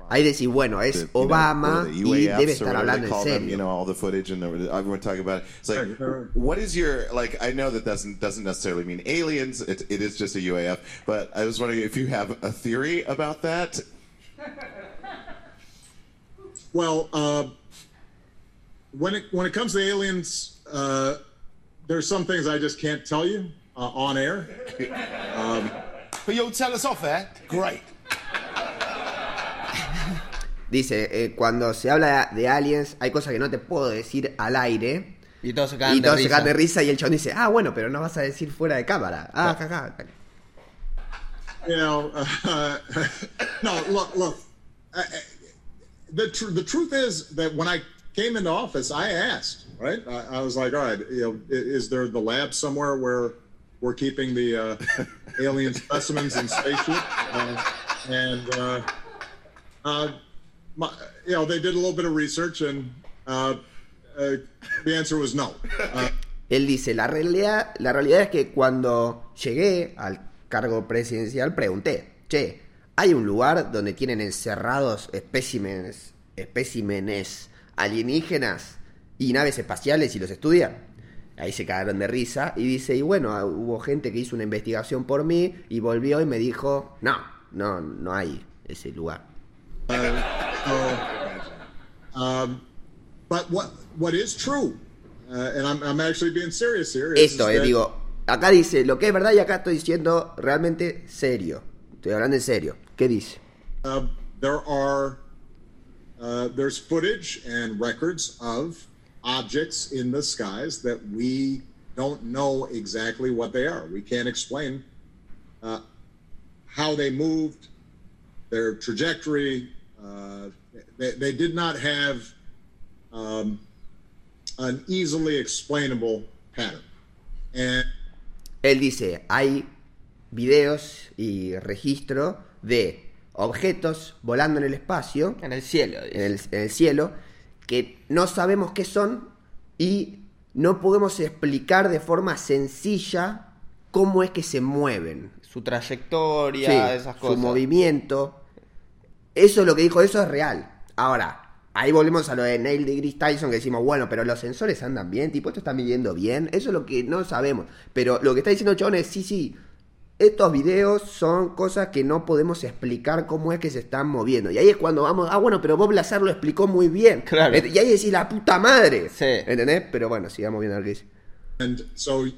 ahí decís, bueno, es the, you know, Obama what are y debe estar hablando en call them, you know, all the footage and everyone talking about it. It's like, what is your like? I know that doesn't doesn't necessarily mean aliens. It, it is just a UAF. But I was wondering if you have a theory about that. Well, uh, when it when it comes to aliens, uh, there's some things I just can't tell you uh, on air. But you'll tell us off air? Great. Dice, eh, cuando se habla de aliens, hay cosas que no te puedo decir al aire. Y todos se cagan Y de todos se risa. cagan de risa y el chabón dice, ah, bueno, pero no vas a decir fuera de cámara. Ah, jaja. You know, uh, no. Look, look. I, I- the tr- the truth is that when I came into office, I asked. Right, I, I was like, all right, you know, is there the lab somewhere where we're keeping the uh, alien specimens in spaceship? Uh, and uh, uh, my, you know, they did a little bit of research, and uh, uh, the answer was no. Uh, Él dice, la realidad, la realidad es que cuando llegué al cargo presidencial pregunté, che, ¿hay un lugar donde tienen encerrados especímenes, especímenes alienígenas y naves espaciales y los estudian? Ahí se cagaron de risa y dice, y bueno, ah, hubo gente que hizo una investigación por mí y volvió y me dijo, no, no, no hay ese lugar. So, um, but what what is true, uh, and I'm, I'm actually being serious here. is- Esto, eh, that, digo, acá dice, lo que es verdad y acá estoy diciendo realmente serio. Estoy hablando en serio. ¿Qué dice? uh, there are uh, there's footage and records of objects in the skies that we don't know exactly what they are. We can't explain uh, how they moved, their trajectory. Uh, they, they did not have um, an easily explainable pattern. And Él dice, hay videos y registro de objetos volando en el espacio, En el cielo. dice. en el, en el cielo, que no sabemos qué son y no podemos explicar de forma sencilla cómo es que se mueven. Su trayectoria, Sí, esas su cosas. movimiento. Eso es lo que dijo, eso es real. Ahora, ahí volvemos a lo de Neil deGrasse Tyson que decimos, bueno, pero los sensores andan bien, tipo, esto está midiendo bien. Eso es lo que no sabemos. Pero lo que está diciendo chabón es, sí, sí, estos videos son cosas que no podemos explicar cómo es que se están moviendo. Y ahí es cuando vamos, ah, bueno, pero Bob Lazar lo explicó muy bien. Claro. Y ahí decís, la puta madre. Sí. ¿Entendés? Pero bueno, sigamos viendo ver qué dice. And so, you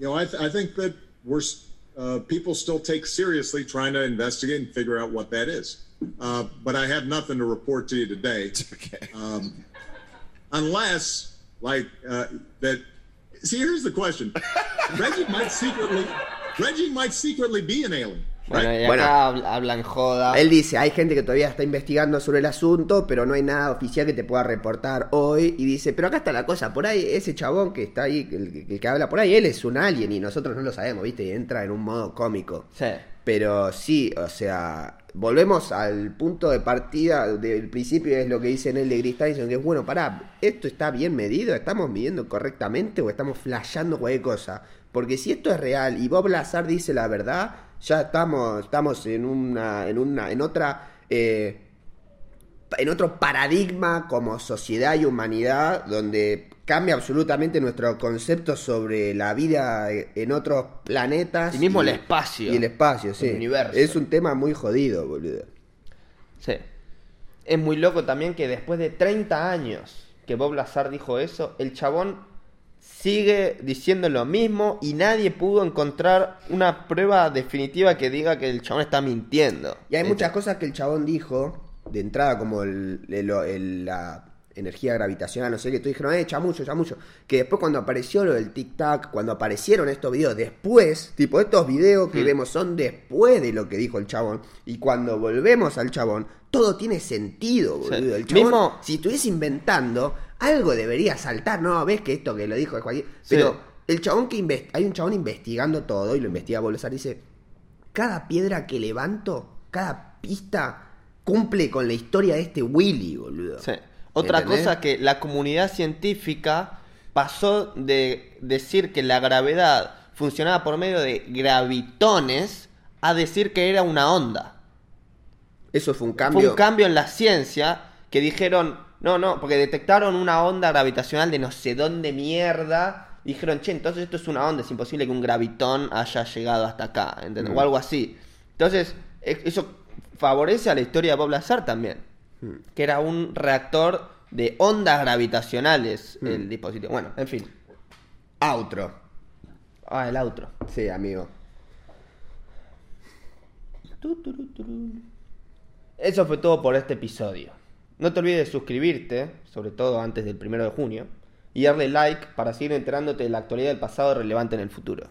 know, I, th- I think that we're s- uh, people still take seriously trying to investigate and figure out what that is. Uh, but I have nothing to report to you today, Okay. um, unless like uh, that. See, here's the question: Reggie might secretly, Reggie might secretly be an alien. Bueno, y acá Bueno. habl- hablan joda. Él dice, hay gente que todavía está investigando sobre el asunto, pero no hay nada oficial que te pueda reportar hoy. Y dice, pero acá está la cosa, por ahí ese chabón que está ahí, el, que- el que habla por ahí, él es un alien y nosotros no lo sabemos, ¿viste? Y entra en un modo cómico. Sí. Pero sí, o sea, volvemos al punto de partida del principio, es lo que dice en el de que es, bueno, pará, ¿esto está bien medido? ¿Estamos midiendo correctamente o estamos flasheando cualquier cosa? Porque si esto es real y Bob Lazar dice la verdad, ya estamos, estamos en una, en una, en otra, eh, en otro paradigma como sociedad y humanidad donde cambia absolutamente nuestro concepto sobre la vida en otros planetas Y mismo el espacio. y el espacio sí El universo. es un tema muy jodido boludo Sí. Es muy loco también que después de 30 años que Bob Lazar dijo eso, el chabón sigue diciendo lo mismo y nadie pudo encontrar una prueba definitiva que diga que el chabón está mintiendo. Y hay muchas cosas que el chabón dijo de entrada, como el, el- el- la energía gravitacional, no sé qué, tú dijeron, eh, chamucho, chamucho. Que después cuando apareció lo del tic-tac, cuando aparecieron estos videos después, tipo estos videos que Hmm. vemos son después de lo que dijo el chabón. Y cuando volvemos al chabón, todo tiene sentido, Sí. boludo. El chabón, Mismo- si estuviese inventando, algo debería saltar, ¿no? ¿Ves que esto que lo dijo. Sí. Pero el chabón que hay un chabón investigando todo y lo investiga Bolsar dice, cada piedra que levanto, cada pista cumple con la historia de este Willy, boludo. Sí. Otra ¿Entendés? cosa que la comunidad científica pasó de decir que la gravedad funcionaba por medio de gravitones a decir que era una onda. Eso fue un Fue cambio. un cambio en la ciencia que dijeron, no, no, porque detectaron una onda gravitacional de no sé dónde mierda. Dijeron, che, entonces esto es una onda, es imposible que un gravitón haya llegado hasta acá, ¿entendés? Mm. O algo así. Entonces, e- eso favorece a la historia de Bob Lazar también. Mm. Que era un reactor de ondas gravitacionales Mm. el dispositivo. Bueno, en fin. Outro. Ah, el outro. Sí, amigo. Eso fue todo por este episodio. No te olvides de suscribirte, sobre todo antes del primero de junio, y darle like para seguir enterándote de la actualidad del pasado relevante en el futuro.